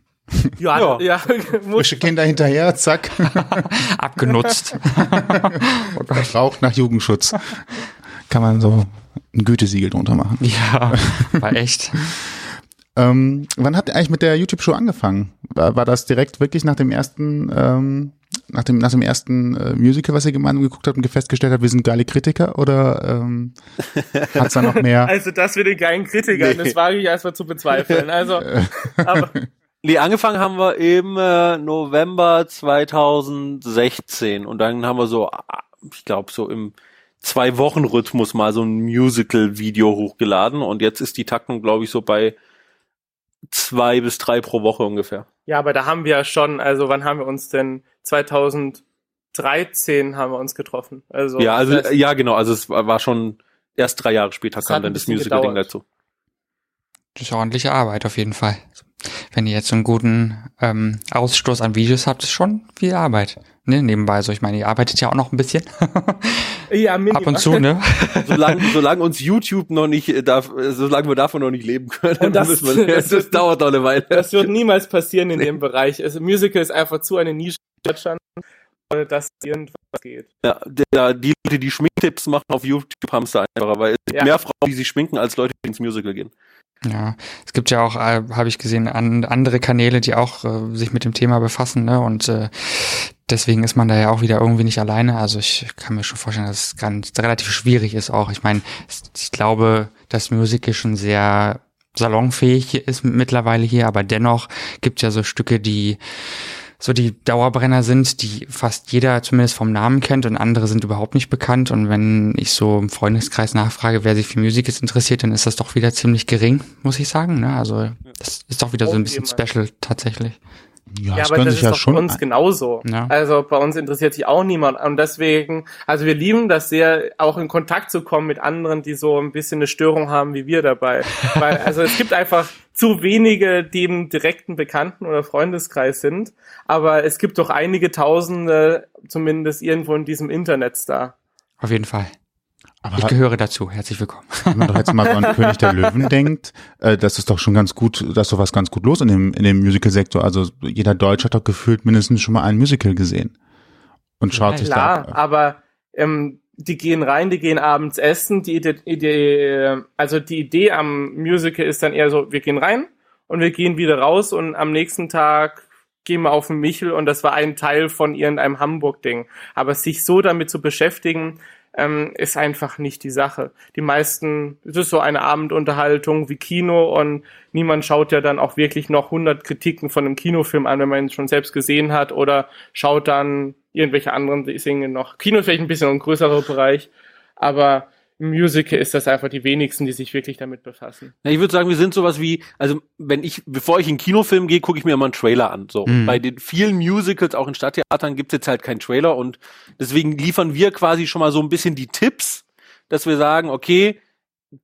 Ja, Ja. Frische Kinder hinterher, zack, Abgenutzt. raucht nach Jugendschutz. Kann man so ein Gütesiegel drunter machen. ja, war echt. Ähm, wann habt ihr eigentlich mit der YouTube-Show angefangen? War, war das direkt wirklich nach dem ersten, ähm, nach dem, nach dem ersten äh, Musical, was ihr gemeinsam geguckt habt und festgestellt habt, wir sind geile Kritiker? Oder ähm, hat's da noch mehr? also das mit den geilen Kritikern, Nee. das wage ich erstmal zu bezweifeln. Also, aber Nee, angefangen haben wir im äh, November 2016 und dann haben wir so, ah, ich glaube, so im zwei Wochen Rhythmus mal so ein Musical-Video hochgeladen und jetzt ist die Taktung, glaube ich, so bei zwei bis drei pro Woche ungefähr. ja, aber da haben wir ja schon, also wann haben wir uns denn 2013 haben wir uns getroffen. Also ja, also ja, genau, also es war schon erst drei Jahre später kam dann das Musical-Ding dazu. Das ist ordentliche Arbeit auf jeden Fall. Wenn ihr jetzt so einen guten ähm, Ausstoß an Videos habt, ist schon viel Arbeit. Ne, nebenbei so. Ich meine, ihr arbeitet ja auch noch ein bisschen. ja, minimal. Ab und zu, ne? Solange, solange uns YouTube noch nicht äh, darf, äh, solange wir davon noch nicht leben können, Und das- müssen wir, das, das- dauert noch eine Weile. Das wird niemals passieren in dem Bereich. Also Musical ist einfach zu eine Nische in Deutschland, dass irgendwas geht. Ja, der, die Leute, die Schminktipps machen auf YouTube, haben es da einfacher, weil es gibt Ja. mehr Frauen, die sich schminken, als Leute, die ins Musical gehen. Ja, es gibt ja auch, äh, habe ich gesehen, an, andere Kanäle, die auch äh, sich mit dem Thema befassen, ne? Und äh, deswegen ist man da ja auch wieder irgendwie nicht alleine. Also ich kann mir schon vorstellen, dass es ganz relativ schwierig ist auch. Ich meine, ich glaube, dass Musical schon sehr salonfähig ist mittlerweile hier, aber dennoch gibt es ja so Stücke, die so die Dauerbrenner sind, die fast jeder zumindest vom Namen kennt und andere sind überhaupt nicht bekannt. Und wenn ich so im Freundeskreis nachfrage, wer sich für Musicals interessiert, dann ist das doch wieder ziemlich gering, muss ich sagen. Ne? Also das ist doch wieder so ein bisschen special tatsächlich. Ja, Ja, das aber das sich ist ja doch schon. bei uns genauso. Ja. Also bei uns interessiert sich auch niemand. Und deswegen, also wir lieben das sehr, auch in Kontakt zu kommen mit anderen, die so ein bisschen eine Störung haben wie wir dabei. Weil, also es gibt einfach zu wenige, die im direkten Bekannten- oder Freundeskreis sind. Aber es gibt doch einige Tausende, zumindest irgendwo in diesem Internet da. Auf jeden Fall. Aber Ich gehöre dazu. Herzlich willkommen. wenn man doch jetzt mal so an König der Löwen denkt, äh, das ist doch schon ganz gut, da ist doch was ganz gut los in dem, in dem Musical-Sektor. Also jeder Deutsche hat doch gefühlt mindestens schon mal ein Musical gesehen. Und schaut Ja, sich Klar, da. aber ähm, die gehen rein, die gehen abends essen. Die Idee, Idee, also die Idee am Musical ist dann eher so, wir gehen rein und wir gehen wieder raus und am nächsten Tag gehen wir auf den Michel und das war ein Teil von irgendeinem Hamburg-Ding. Aber sich so damit zu beschäftigen, ähm, ist einfach nicht die Sache. Die meisten, es ist so eine Abendunterhaltung wie Kino und niemand schaut ja dann auch wirklich noch 100 Kritiken von einem Kinofilm an, wenn man ihn schon selbst gesehen hat oder schaut dann irgendwelche anderen Dinge noch. Kino ist vielleicht ein bisschen ein größerer Bereich, aber Musical ist das einfach die wenigsten, die sich wirklich damit befassen. Ja, ich würde sagen, wir sind sowas wie, also wenn ich, bevor ich in einen Kinofilm gehe, gucke ich mir immer einen Trailer an. So. Mhm. bei den vielen Musicals, auch in Stadttheatern, gibt's jetzt halt keinen Trailer und deswegen liefern wir quasi schon mal so ein bisschen die Tipps, dass wir sagen, okay,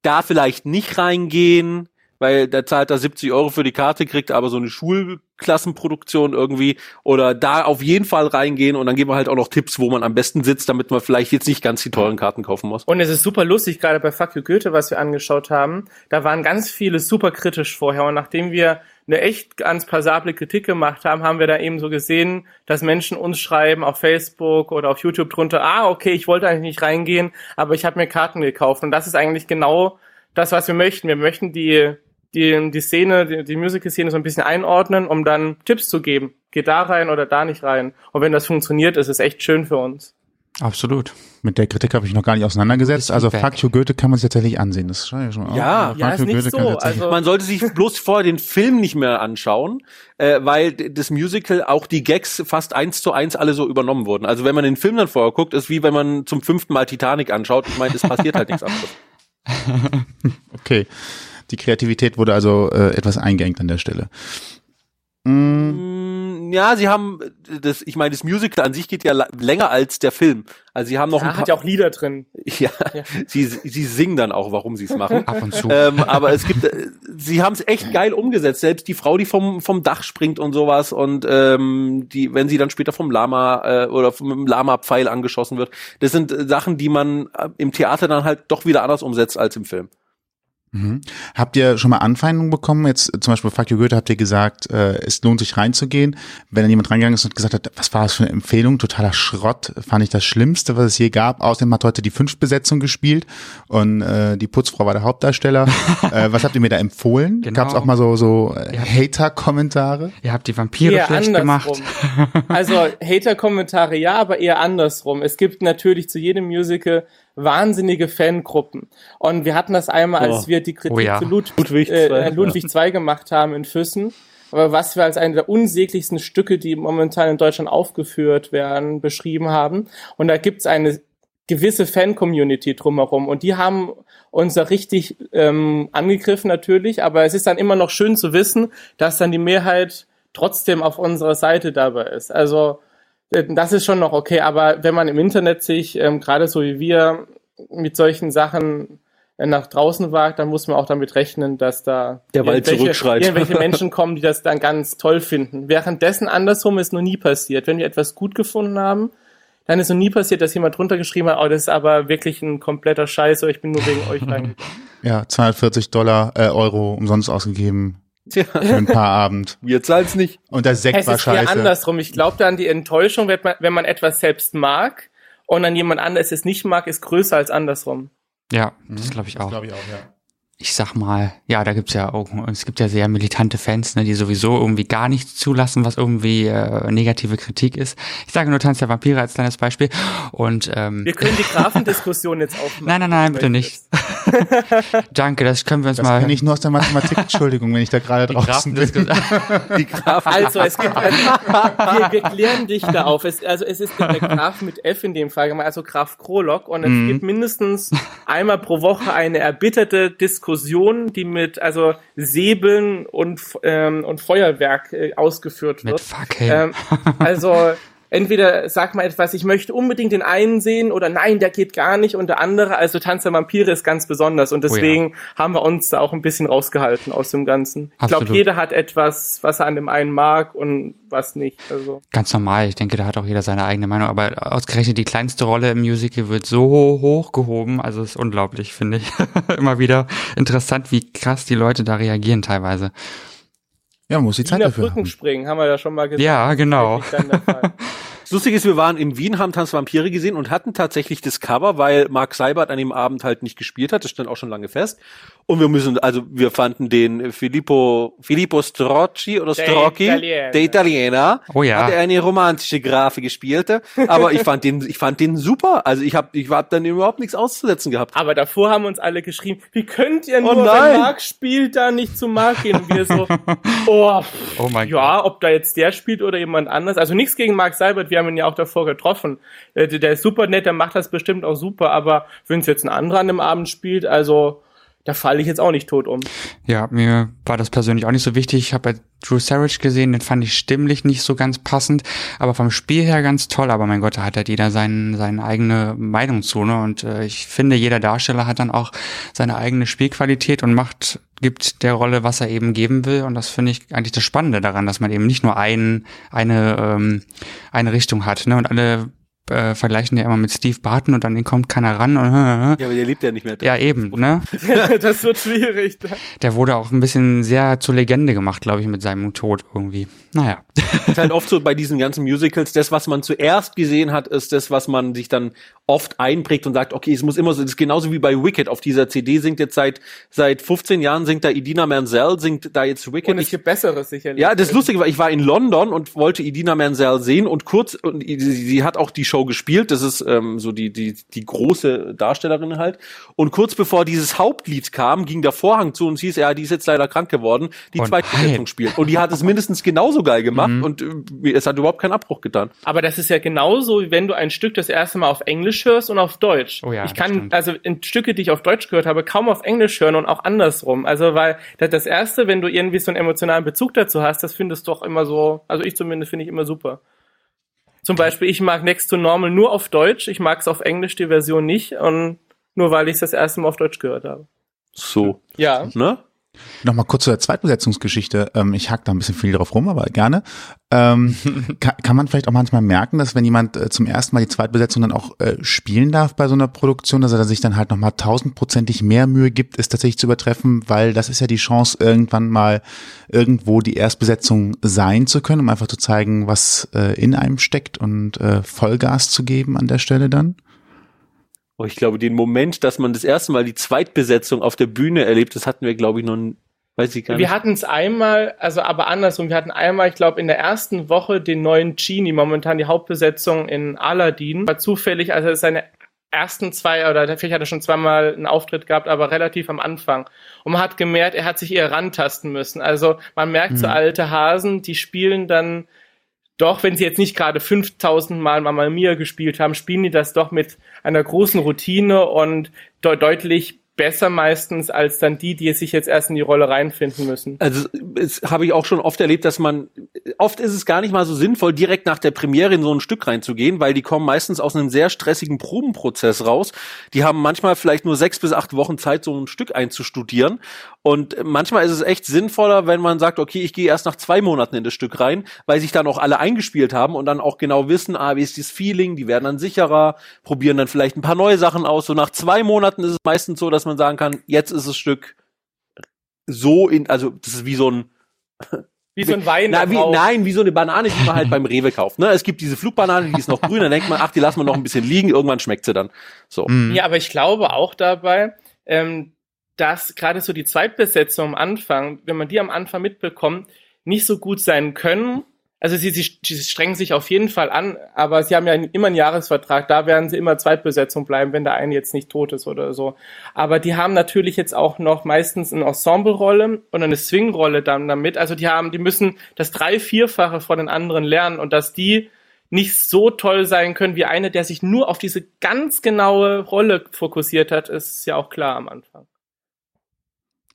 da vielleicht nicht reingehen, weil der zahlt da 70 Euro für die Karte, kriegt aber so eine Schulklassenproduktion irgendwie oder da auf jeden Fall reingehen und dann geben wir halt auch noch Tipps, wo man am besten sitzt, damit man vielleicht jetzt nicht ganz die teuren Karten kaufen muss. Und es ist super lustig, gerade bei Fuck You Goethe, was wir angeschaut haben. Da waren ganz viele super kritisch vorher. Und nachdem wir eine echt ganz passable Kritik gemacht haben, haben wir da eben so gesehen, dass Menschen uns schreiben auf Facebook oder auf YouTube drunter, ah, okay, ich wollte eigentlich nicht reingehen, aber ich habe mir Karten gekauft. Und das ist eigentlich genau das, was wir möchten. Wir möchten die, die, die Szene, die, die Musical-Szene so ein bisschen einordnen, um dann Tipps zu geben. Geht da rein oder da nicht rein. Und wenn das funktioniert, ist es echt schön für uns. Absolut. Mit der Kritik habe ich noch gar nicht auseinandergesetzt. Also. Fuck You Goethe kann man sich tatsächlich ansehen. Das ich schon mal Ja, auf. ja, ist You nicht Goethe so. kann man tatsächlich- Also- Man sollte sich bloß vorher den Film nicht mehr anschauen, äh, weil das Musical auch die Gags fast eins zu eins alle so übernommen wurden. Also wenn man den Film dann vorher guckt, ist wie wenn man zum fünften Mal Titanic anschaut. Ich meine, es passiert halt nichts anderes. Okay. Die Kreativität wurde also äh, etwas eingeengt an der Stelle. Mm, Ja, sie haben das, ich meine, das Musical an sich geht ja länger als der Film. Also sie haben noch ein Da paar, hat ja auch Lieder drin. ja, sie, sie singen dann auch, warum sie es machen. Ab und zu. ähm, aber es gibt, äh, sie haben es echt geil umgesetzt. Selbst die Frau, die vom vom Dach springt und sowas und ähm, die, wenn sie dann später vom Lama äh, oder vom Lama-Pfeil angeschossen wird, das sind äh, Sachen, die man äh, im Theater dann halt doch wieder anders umsetzt als im Film. Mhm. Habt ihr schon mal Anfeindungen bekommen? Jetzt äh, zum Beispiel Fuck You Goethe habt ihr gesagt, äh, es lohnt sich reinzugehen. Wenn dann jemand reingegangen ist und gesagt hat, was war das für eine Empfehlung? Totaler Schrott. Fand ich das Schlimmste, was es je gab. Außerdem hat heute die Fünftbesetzung gespielt und äh, die Putzfrau war der Hauptdarsteller. äh, was habt ihr mir da empfohlen? Genau. Gab es auch mal so, so Ja. Hater-Kommentare? Ihr habt die Vampire eher schlecht gemacht. Also Hater-Kommentare ja, aber eher andersrum. Es gibt natürlich zu jedem Musical wahnsinnige Fangruppen. Und wir hatten das einmal, als Oh. wir die Kritik Oh ja. zu Lud Ludwig äh, II, äh, Ludwig II gemacht haben in Füssen. Aber was wir als eine der unsäglichsten Stücke, die momentan in Deutschland aufgeführt werden, beschrieben haben. Und da gibt's eine gewisse Fan-Community drumherum. Und die haben uns da richtig ähm, angegriffen natürlich. Aber es ist dann immer noch schön zu wissen, dass dann die Mehrheit trotzdem auf unserer Seite dabei ist. Also das ist schon noch okay. Aber wenn man im Internet sich, ähm, gerade so wie wir, mit solchen Sachen äh, nach draußen wagt, dann muss man auch damit rechnen, dass da Der Wald irgendwelche- zurückschreit. irgendwelche Menschen kommen, die das dann ganz toll finden. Währenddessen andersrum ist noch nie passiert. Wenn wir etwas gut gefunden haben, dann ist noch nie passiert, dass jemand drunter geschrieben hat, oh, das ist aber wirklich ein kompletter Scheiß, oder ich bin nur wegen euch reingegangen. Ja, 240 Dollar, äh, Euro umsonst ausgegeben Tja, für ein paar Abend. wir zahlen's nicht. Und der Sekt Es war ist eher scheiße. andersrum. Ich glaube dann, die Enttäuschung, wenn man, wenn man etwas selbst mag und dann jemand anderes es nicht mag, ist größer als andersrum. Ja, das glaube ich auch. Glaube ich auch, ja. ich sag mal, ja, da gibt's ja auch, es gibt ja sehr militante Fans, ne, die sowieso irgendwie gar nichts zulassen, was irgendwie äh, negative Kritik ist. Ich sage nur Tanz der Vampire als kleines Beispiel. Und ähm, Wir können die Grafendiskussion jetzt aufmachen. nein, nein, nein, bitte nicht. Danke, das können wir uns Das mal. kenne ich nur aus der Mathematik. Entschuldigung, wenn ich da gerade draußen bin. Die Graf Also, es gibt, also, wir, wir klären dich da auf. Es, also, es ist der Graf mit F in dem Fall also Graf Krolok. Und es Mhm. gibt mindestens einmal pro Woche eine erbitterte Diskussion, die mit, also, Säbeln und, ähm, und Feuerwerk äh, ausgeführt Mit wird. Fackeln. Ähm, also, entweder sag mal etwas, ich möchte unbedingt den einen sehen oder nein, der geht gar nicht und der andere, also Tanz der Vampire ist ganz besonders und Oh ja. deswegen haben wir uns da auch ein bisschen rausgehalten aus dem Ganzen. Ich glaube, Absolut. jeder hat etwas, was er an dem einen mag und was nicht. Also Ganz normal. Ich denke, da hat auch jeder seine eigene Meinung. Aber ausgerechnet die kleinste Rolle im Musical wird so hoch gehoben. Also es ist unglaublich, finde ich. Immer wieder interessant, wie krass die Leute da reagieren teilweise. Ja, muss die Zeit Wiener dafür haben. Brückenspringen haben wir ja schon mal gesagt. Ja, genau. Das ist Lustige wir waren in Wien, haben Tanz Vampire gesehen und hatten tatsächlich das Cover, weil Mark Seibert an dem Abend halt nicht gespielt hat. Das stand auch schon lange fest. Und wir müssen, also wir fanden den Filippo, Filippo Strocchi oder Der Strocchi, Italiener. der Italiener, Oh ja. hat er eine romantische Grafe gespielt. Aber ich fand den, ich fand den super. Also ich habe, ich hab dann überhaupt nichts auszusetzen gehabt. Aber davor haben uns alle geschrieben, wie könnt ihr nur, Oh nein. wenn Marc spielt, da nicht zu Marc gehen? Und wir so, oh, Oh mein ja, ob da jetzt der spielt oder jemand anders. Also nichts gegen Marc Seibert, wir haben ihn ja auch davor getroffen. Äh, Der der ist super nett, der macht das bestimmt auch super, aber wenn es jetzt ein anderer an dem Abend spielt, also da falle ich jetzt auch nicht tot um. Ja, mir war das persönlich auch nicht so wichtig. Ich habe bei Drew Savage gesehen, den fand ich stimmlich nicht so ganz passend, aber vom Spiel her ganz toll. Aber mein Gott, da hat halt jeder seinen, seine eigene Meinung zu. Ne? Und äh, ich finde, jeder Darsteller hat dann auch seine eigene Spielqualität und macht, gibt der Rolle, was er eben geben will. Und das finde ich eigentlich das Spannende daran, dass man eben nicht nur ein, eine, ähm, eine Richtung hat. Ne? Und alle äh, vergleichen ja immer mit Steve Barton und an den kommt keiner ran. Und, Ja, aber der lebt ja nicht mehr. ja, eben, ne? das wird schwierig. Der wurde auch ein bisschen sehr zur Legende gemacht, glaube ich, mit seinem Tod irgendwie. Naja. ist halt oft so bei diesen ganzen Musicals, das, was man zuerst gesehen hat, ist das, was man sich dann oft einprägt und sagt, okay, es muss immer so, das ist genauso wie bei Wicked. Auf dieser CD singt jetzt seit, seit 15 Jahren singt da Idina Menzel, singt da jetzt Wicked. Und es Ich- gibt Besseres sicherlich. ja, das Lustige war, ich war in London und wollte Idina Menzel sehen und kurz, und sie, sie hat auch die Show Show gespielt. Das ist ähm, so die, die, die große Darstellerin halt. Und kurz bevor dieses Hauptlied kam, ging der Vorhang zu und hieß, ja, die ist jetzt leider krank geworden, die Oh Zweitbesetzung nein. spielt. Und die hat es mindestens genauso geil gemacht Mhm. und äh, es hat überhaupt keinen Abbruch getan. Aber das ist ja genauso, wie wenn du ein Stück das erste Mal auf Englisch hörst und auf Deutsch. Oh ja, ich kann stimmt. also in Stücke, die ich auf Deutsch gehört habe, kaum auf Englisch hören und auch andersrum. Also weil das, das erste, wenn du irgendwie so einen emotionalen Bezug dazu hast, das findest du doch immer so, also ich zumindest finde ich immer super. Zum Beispiel, ich mag Next to Normal nur auf Deutsch, ich mag es auf Englisch, die Version nicht, und nur weil ich es das erste Mal auf Deutsch gehört habe. So, Ja. ne? Nochmal kurz zur Zweitbesetzungsgeschichte. Ähm, ich hack da ein bisschen viel drauf rum, aber gerne. Ähm, kann, man vielleicht auch manchmal merken, dass wenn jemand äh, zum ersten Mal die Zweitbesetzung dann auch äh, spielen darf bei so einer Produktion, dass er sich dann halt nochmal tausendprozentig mehr Mühe gibt, es tatsächlich zu übertreffen, weil das ist ja die Chance, irgendwann mal irgendwo die Erstbesetzung sein zu können, um einfach zu zeigen, was äh, in einem steckt und Vollgas zu geben an der Stelle dann. Oh, ich glaube, den Moment, dass man das erste Mal die Zweitbesetzung auf der Bühne erlebt, das hatten wir, glaube ich, noch, weiß ich gar Wir nicht. hatten es einmal, also aber andersrum, wir hatten einmal, ich glaube, in der ersten Woche den neuen Genie, momentan die Hauptbesetzung in Aladdin. War zufällig, also seine ersten zwei, oder vielleicht hat er schon zweimal einen Auftritt gehabt, aber relativ am Anfang. Und man hat gemerkt, er hat sich eher rantasten müssen. Also man merkt so alte Hasen, die spielen dann doch, wenn sie jetzt nicht gerade 5000 Mal Mamma Mia gespielt haben, spielen die das doch mit einer großen Routine und de deutlich besser meistens als dann die, die sich jetzt erst in die Rolle reinfinden müssen. Also es habe ich auch schon oft erlebt, dass man oft ist es gar nicht mal so sinnvoll, direkt nach der Premiere in so ein Stück reinzugehen, weil die kommen meistens aus einem sehr stressigen Probenprozess raus. Die haben manchmal vielleicht nur sechs bis acht Wochen Zeit, so ein Stück einzustudieren. Und manchmal ist es echt sinnvoller, wenn man sagt, okay, ich gehe erst nach zwei Monaten in das Stück rein, weil sich dann auch alle eingespielt haben und dann auch genau wissen, ah, wie ist dieses Feeling, die werden dann sicherer, probieren dann vielleicht ein paar neue Sachen aus. So nach zwei Monaten ist es meistens so, dass man sagen kann, jetzt ist das Stück so in, also das ist wie so ein Wie so ein Wein. na, wie, nein, wie so eine Banane, die man halt beim Rewe kauft. Ne? Es gibt diese Flugbanane, die ist noch grün, dann denkt man, ach, die lassen wir noch ein bisschen liegen, irgendwann schmeckt sie dann. So. Mhm. Ja, aber ich glaube auch dabei, ähm, dass gerade so die Zweitbesetzung am Anfang, wenn man die am Anfang mitbekommt, nicht so gut sein können. Also sie, sie, sie strengen sich auf jeden Fall an, aber sie haben ja immer einen Jahresvertrag, da werden sie immer Zweitbesetzung bleiben, wenn der eine jetzt nicht tot ist oder so. Aber die haben natürlich jetzt auch noch meistens eine Ensemble-Rolle und eine Swing-Rolle dann damit. Also die haben, die müssen das drei-, vierfache von den anderen lernen und dass die nicht so toll sein können wie eine, der sich nur auf diese ganz genaue Rolle fokussiert hat, ist ja auch klar am Anfang.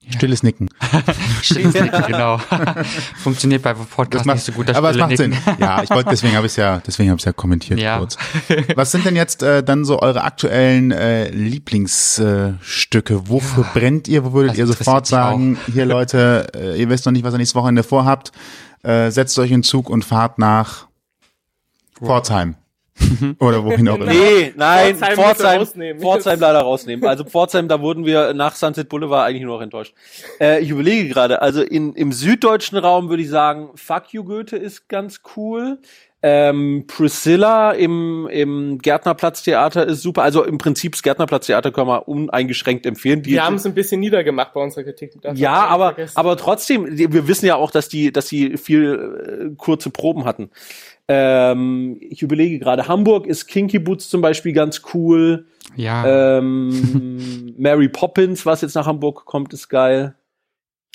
Stilles Nicken. Stimmt, genau. Funktioniert bei Podcasts nicht so gut. das aber es macht Sinn. Nicken. Ja, ich wollte, deswegen habe ich ja, deswegen habe ich ja kommentiert Ja. kurz. Was sind denn jetzt äh, dann so eure aktuellen äh, Lieblingsstücke? Äh? Wofür brennt ihr? Wo würdet Das ihr sofort sagen, hier Leute, äh, ihr wisst noch nicht, was ihr nächstes Wochenende vorhabt, äh, setzt euch in den Zug und fahrt nach Pforzheim. Oder wohin auch immer. Nee, nein, Pforzheim Pforzheim, Pforzheim, rausnehmen. leider rausnehmen. Also Pforzheim, da wurden wir nach Sunset Boulevard eigentlich nur noch enttäuscht. Äh, ich überlege gerade, also in, im süddeutschen Raum würde ich sagen, Fuck You Goethe ist ganz cool. Ähm, Priscilla im, im Gärtnerplatztheater ist super. Also im Prinzip das Gärtnerplatztheater können wir uneingeschränkt empfehlen. Die, Wir haben es ein bisschen niedergemacht bei unserer Kritik. Das ja, aber, vergessen. aber trotzdem, wir wissen ja auch, dass die, dass die viel äh, kurze Proben hatten. Ähm, ich überlege gerade, Hamburg ist Kinky Boots zum Beispiel ganz cool. Ja, Ähm, Mary Poppins, was jetzt nach Hamburg kommt, ist geil.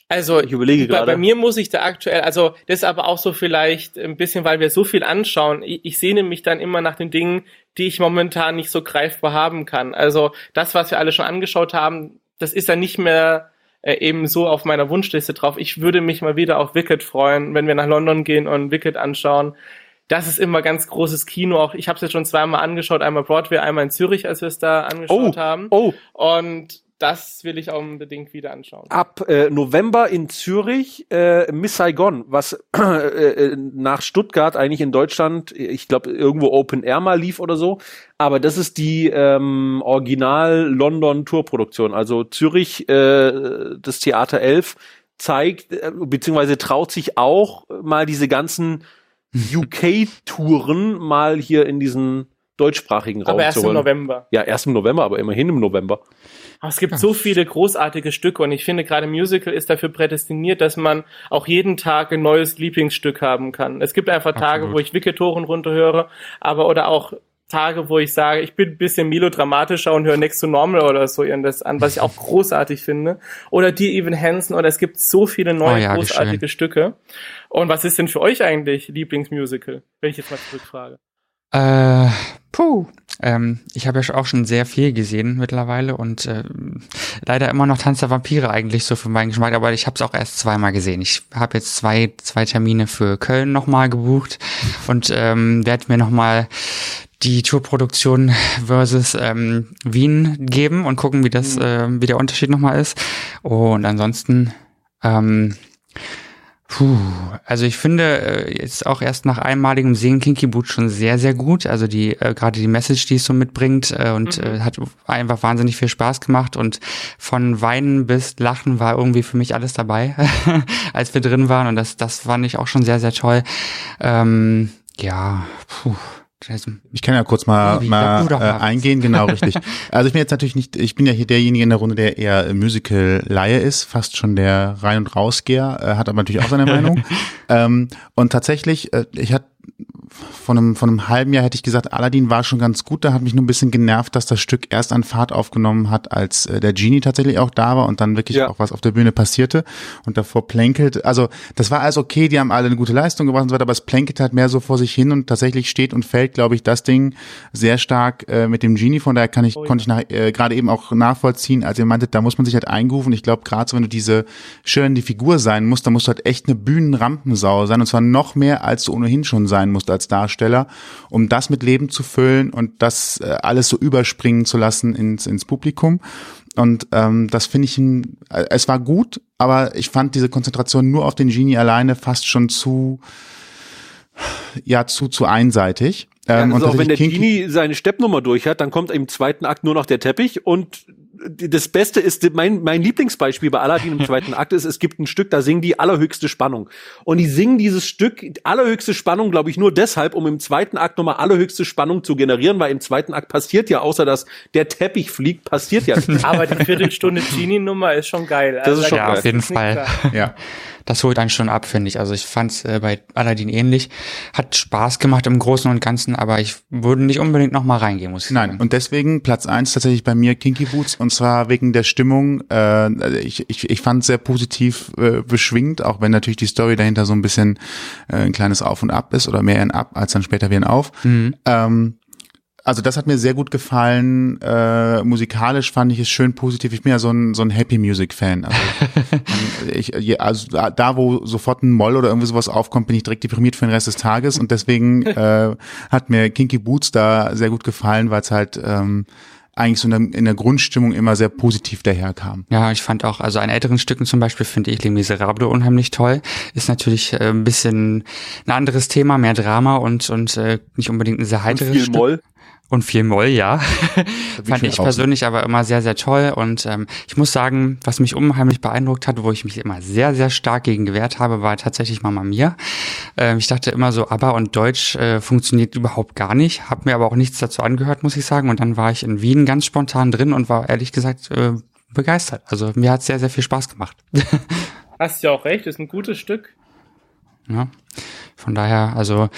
Also Ich überlege bei, gerade. bei mir muss ich da aktuell, also das ist aber auch so vielleicht ein bisschen, weil wir so viel anschauen. Ich, ich sehne mich dann immer nach den Dingen, die ich momentan nicht so greifbar haben kann. Also das, was wir alle schon angeschaut haben, das ist dann nicht mehr äh, eben so auf meiner Wunschliste drauf. Ich würde mich mal wieder auf Wicked freuen, wenn wir nach London gehen und Wicked anschauen. Das ist immer ganz großes Kino. Auch ich habe es jetzt schon zweimal angeschaut, einmal Broadway, einmal in Zürich, als wir es da angeschaut Oh, haben. oh, Und das will ich auch unbedingt wieder anschauen. ab äh, November in Zürich äh, Miss Saigon, was äh, äh, nach Stuttgart eigentlich in Deutschland, ich glaube irgendwo Open Air mal lief oder so, aber das ist die ähm, Original London Tourproduktion. Also Zürich, äh, das Theater 11 zeigt äh, beziehungsweise traut sich auch mal diese ganzen UK-Touren mal hier in diesen deutschsprachigen Raum Aber erst zu im holen. November. Ja, erst im November, aber immerhin im November. Aber es gibt so viele großartige Stücke und ich finde gerade Musical ist dafür prädestiniert, dass man auch jeden Tag ein neues Lieblingsstück haben kann. Es gibt einfach Tage, Absolut. wo ich Wicked hoch und runter höre, aber oder auch Tage, wo ich sage, ich bin ein bisschen melodramatischer und höre Next to Normal oder so irgendwas an, was ich auch großartig finde. Oder die Evan Hansen oder es gibt so viele neue Oh ja, großartige. Stücke. Und was ist denn für euch eigentlich Lieblingsmusical, wenn ich jetzt mal zurückfrage? Äh, puh. Ähm, ich habe ja auch schon sehr viel gesehen mittlerweile und äh, leider immer noch Tanz der Vampire eigentlich so für meinen Geschmack, aber ich habe es auch erst zweimal gesehen. Ich habe jetzt zwei, zwei Termine für Köln nochmal gebucht und ähm, werde mir nochmal die Tourproduktion versus ähm, Wien geben und gucken, wie das, äh, wie der Unterschied nochmal ist. Und ansonsten, ähm, Puh, also ich finde äh, jetzt auch erst nach einmaligem Sehen Kinky Boot schon sehr, sehr gut. Also die äh, gerade die Message, die es so mitbringt äh, und äh, hat einfach wahnsinnig viel Spaß gemacht und von Weinen bis Lachen war irgendwie für mich alles dabei, als wir drin waren und das das fand ich auch schon sehr, sehr toll. Ähm, ja, puh. Ich kann ja kurz mal, Wie, mal äh, eingehen, genau richtig. Also ich bin jetzt natürlich nicht, ich bin ja hier derjenige in der Runde, der eher Musical-Laie ist, fast schon der Rein- und Rausgeher, äh, hat aber natürlich auch seine Meinung. ähm, und tatsächlich, äh, ich hatte von einem, von einem halben Jahr hätte ich gesagt, Aladdin war schon ganz gut. Da hat mich nur ein bisschen genervt, dass das Stück erst an Fahrt aufgenommen hat, als äh, der Genie tatsächlich auch da war und dann wirklich Ja. auch was auf der Bühne passierte und davor plänkelt. Also das war alles okay, die haben alle eine gute Leistung gebracht und so weiter, aber es plänkelt halt mehr so vor sich hin und tatsächlich steht und fällt, glaube ich, das Ding sehr stark äh, mit dem Genie. Von daher kann ich, Oh ja. konnte ich nach, äh, gerade eben auch nachvollziehen, als ihr meintet, da muss man sich halt eingrooven. Ich glaube, gerade so, wenn du diese schön die Figur sein musst, dann musst du halt echt eine Bühnenrampensau sein und zwar noch mehr, als du ohnehin schon sein musst als Darsteller, um das mit Leben zu füllen und das äh, alles so überspringen zu lassen ins, ins Publikum. Und ähm, das finde ich, ein, äh, es war gut, aber ich fand diese Konzentration nur auf den Genie alleine fast schon zu, ja, zu, zu einseitig. Ähm, also auch wenn der Kinky- Genie seine Steppnummer durch hat, dann kommt im zweiten Akt nur noch der Teppich und das Beste ist, mein, mein Lieblingsbeispiel bei Aladdin im zweiten Akt ist, es gibt ein Stück, da singen die allerhöchste Spannung. Und die singen dieses Stück, allerhöchste Spannung, glaube ich, nur deshalb, um im zweiten Akt nochmal allerhöchste Spannung zu generieren, weil im zweiten Akt passiert ja, außer dass der Teppich fliegt, passiert ja nichts. Aber die Viertelstunde Genie-Nummer ist schon geil. Das ist da schon gibt's geil. auf jeden Fall. ja. Das holt einen schon ab, finde ich. Also ich fand es äh, bei Aladdin ähnlich. Hat Spaß gemacht im Großen und Ganzen, aber ich würde nicht unbedingt noch mal reingehen, muss ich Nein, sagen. und deswegen Platz eins tatsächlich bei mir Kinky Boots und zwar wegen der Stimmung. Äh, ich, ich, ich fand es sehr positiv äh, beschwingt, auch wenn natürlich die Story dahinter so ein bisschen äh, ein kleines Auf und Ab ist oder mehr ein Ab als dann später wie ein Auf. Ähm, also das hat mir sehr gut gefallen. Äh, musikalisch fand ich es schön positiv. Ich bin ja so ein, so ein Happy Music Fan. Also, ich, also da- da, wo sofort ein Moll oder irgendwie sowas aufkommt, bin ich direkt deprimiert für den Rest des Tages. Und deswegen äh, hat mir Kinky Boots da sehr gut gefallen, weil es halt ähm, eigentlich so in der, in der Grundstimmung immer sehr positiv daherkam. Ja, ich fand auch, also an älteren Stücken zum Beispiel finde ich Les Miserables unheimlich toll. Ist natürlich äh, ein bisschen ein anderes Thema, mehr Drama und und äh, nicht unbedingt ein sehr Und heiteres viel Stück. Moll. Und viel Moll, ja. Fand ich persönlich aber immer sehr, sehr toll. Und ähm, ich muss sagen, was mich unheimlich beeindruckt hat, wo ich mich immer sehr, sehr stark gegen gewehrt habe, war tatsächlich Mama Mia. Ähm, ich dachte immer so, aber und Deutsch äh, funktioniert überhaupt gar nicht. Hab mir aber auch nichts dazu angehört, muss ich sagen. Und dann war ich in Wien ganz spontan drin und war ehrlich gesagt äh, begeistert. Also mir hat sehr, sehr viel Spaß gemacht. Hast ja auch recht, ist ein gutes Stück. ja. Von daher, also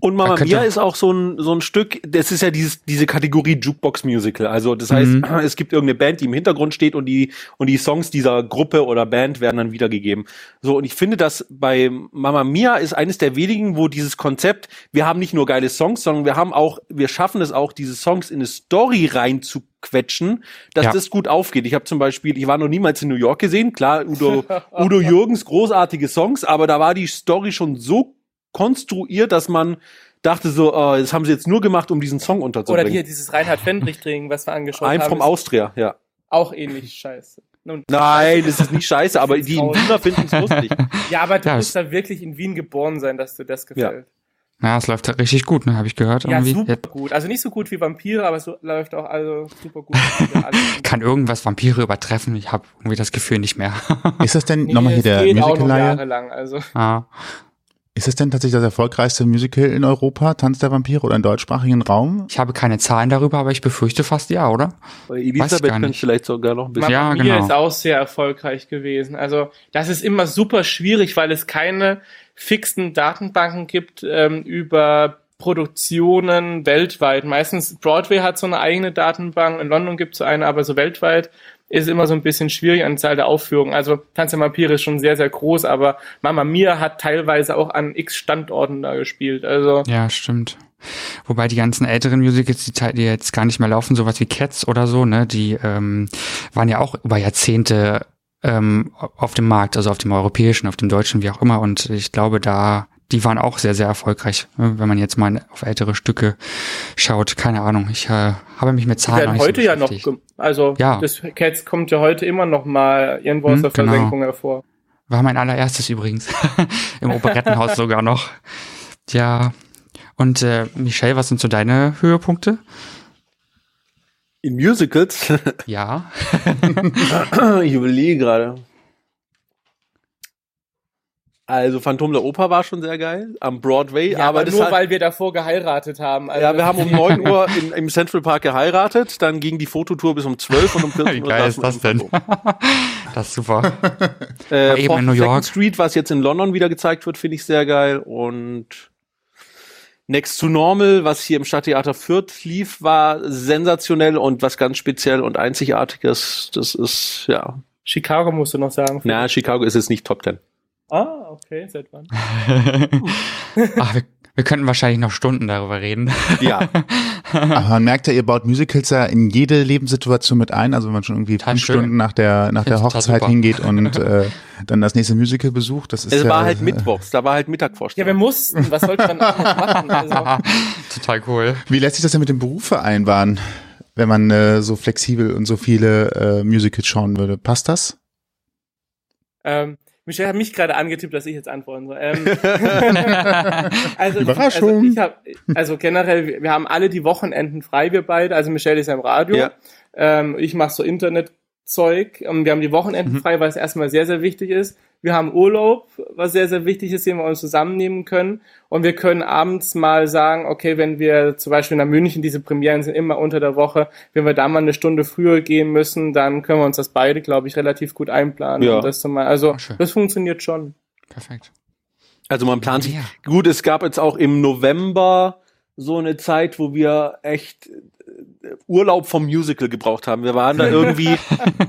Und Mama Mia ist auch so ein, so ein Stück, das ist ja dieses, diese Kategorie Jukebox Musical. Also das heißt, Mhm. es gibt irgendeine Band, die im Hintergrund steht und die, und die Songs dieser Gruppe oder Band werden dann wiedergegeben. So, und ich finde, dass bei Mama Mia ist eines der wenigen, wo dieses Konzept, wir haben nicht nur geile Songs, sondern wir haben auch, wir schaffen es auch, diese Songs in eine Story reinzuquetschen, dass Ja. das gut aufgeht. Ich habe zum Beispiel, ich war noch niemals in New York gesehen, klar, Udo, Udo Jürgens, großartige Songs, aber da war die Story schon so konstruiert, dass man dachte so, äh, das haben sie jetzt nur gemacht, um diesen Song Oder unterzubringen. hier dieses Reinhard Fendrich-Ding, was wir angeschaut I'm haben. from ist Austria, ja. Auch ähnlich scheiße. Nun, Nein, das ist nicht scheiße, aber die in Wiener finden es lustig. Ja, aber du Ja, musst da wirklich in Wien geboren sein, dass dir das gefällt. ja, es läuft halt richtig gut, ne, habe ich gehört. Ja, irgendwie. super gut. Also nicht so gut wie Vampire, aber es so, läuft auch also super gut. Kann irgendwas Vampire übertreffen. Ich habe irgendwie das Gefühl nicht mehr. Ist das denn Nee, nochmal hier es der geht auch noch Musical-Leihe? jahrelang. Also ah. Ist das denn tatsächlich das erfolgreichste Musical in Europa, Tanz der Vampire oder im deutschsprachigen Raum? Ich habe keine Zahlen darüber, aber ich befürchte fast ja, oder? Elisabeth nicht. vielleicht sogar noch ein bisschen. Ja, Mamma Mia genau. ist auch sehr erfolgreich gewesen. Also das ist immer super schwierig, weil es keine fixen Datenbanken gibt ähm, über Produktionen weltweit. Meistens Broadway hat so eine eigene Datenbank, in London gibt es so eine, aber so weltweit ist immer so ein bisschen schwierig an Zahl der Aufführungen. Also Tanz der Vampire ist schon sehr, sehr groß, aber Mama Mia hat teilweise auch an x Standorten da gespielt. Also Ja, stimmt. Wobei die ganzen älteren Musicals, die, die jetzt gar nicht mehr laufen, sowas wie Cats oder so, ne, die ähm, waren ja auch über Jahrzehnte ähm, auf dem Markt, also auf dem europäischen, auf dem deutschen, wie auch immer. Und ich glaube, da, die waren auch sehr, sehr erfolgreich, wenn man jetzt mal auf ältere Stücke schaut. Keine Ahnung, ich äh, habe mich mit Zahlen noch heute so ja noch, also Ja. das Cats kommt ja heute immer noch mal irgendwo aus Hm, der genau. Versenkung hervor. War mein allererstes übrigens. Im Operettenhaus sogar noch. Ja. Und äh, Michelle, was sind so deine Höhepunkte? In Musicals? Ja. ich überlege gerade. Also Phantom der Oper war schon sehr geil am Broadway, Ja, aber, aber nur hat, weil wir davor geheiratet haben. Also ja, wir haben um 9 Uhr in, im Central Park geheiratet, dann ging die Fototour bis um 12 und um 14 Wie Uhr geil saßen ist das denn? Das ist super. Äh, eben in New 42nd York. Street, was jetzt in London wieder gezeigt wird, finde ich sehr geil. Und Next to Normal, was hier im Stadttheater Fürth lief, war sensationell und was ganz speziell und einzigartiges. Das ist, ja. Chicago musst du noch sagen. Na, Chicago ist jetzt nicht Top Ten. Ah, okay, seit wann? Ach, wir, wir könnten wahrscheinlich noch Stunden darüber reden. Ja. Aber man merkt ja, ihr baut Musicals ja in jede Lebenssituation mit ein. Also wenn man schon irgendwie Total fünf schön. Stunden nach der, nach der Find's Hochzeit hingeht und äh, dann das nächste Musical besucht. Das ist Es ja, war halt Mittwochs, da war halt Ja, wir Mittagvorstellung. mussten. Was sollte man machen? Also, Total cool. Wie lässt sich das denn mit dem Beruf vereinbaren, wenn man äh, so flexibel und so viele äh, Musicals schauen würde? Passt das? ähm, Michelle hat mich gerade angetippt, dass ich jetzt antworten soll. Ähm, also, Überraschung. Also, ich hab, also generell, wir- haben alle die Wochenenden frei, wir beide. Also Michelle ist ja im Radio. Ja. Ähm, ich mache so Internetzeug. Ähm, wir haben die Wochenenden Mhm. frei, weil es erstmal sehr, sehr wichtig ist. Wir haben Urlaub, was sehr, sehr wichtig ist, den wir uns zusammennehmen können. Und wir können abends mal sagen, okay, wenn wir zum Beispiel nach München, diese Premieren sind immer unter der Woche, wenn wir da mal eine Stunde früher gehen müssen, dann können wir uns das beide, glaube ich, relativ gut einplanen. Ja. Das Mal, also Ach, das funktioniert schon. Perfekt. Also man plant sich. Ja. Gut, es gab jetzt auch im November so eine Zeit, wo wir echt Urlaub vom Musical gebraucht haben. Wir waren da irgendwie,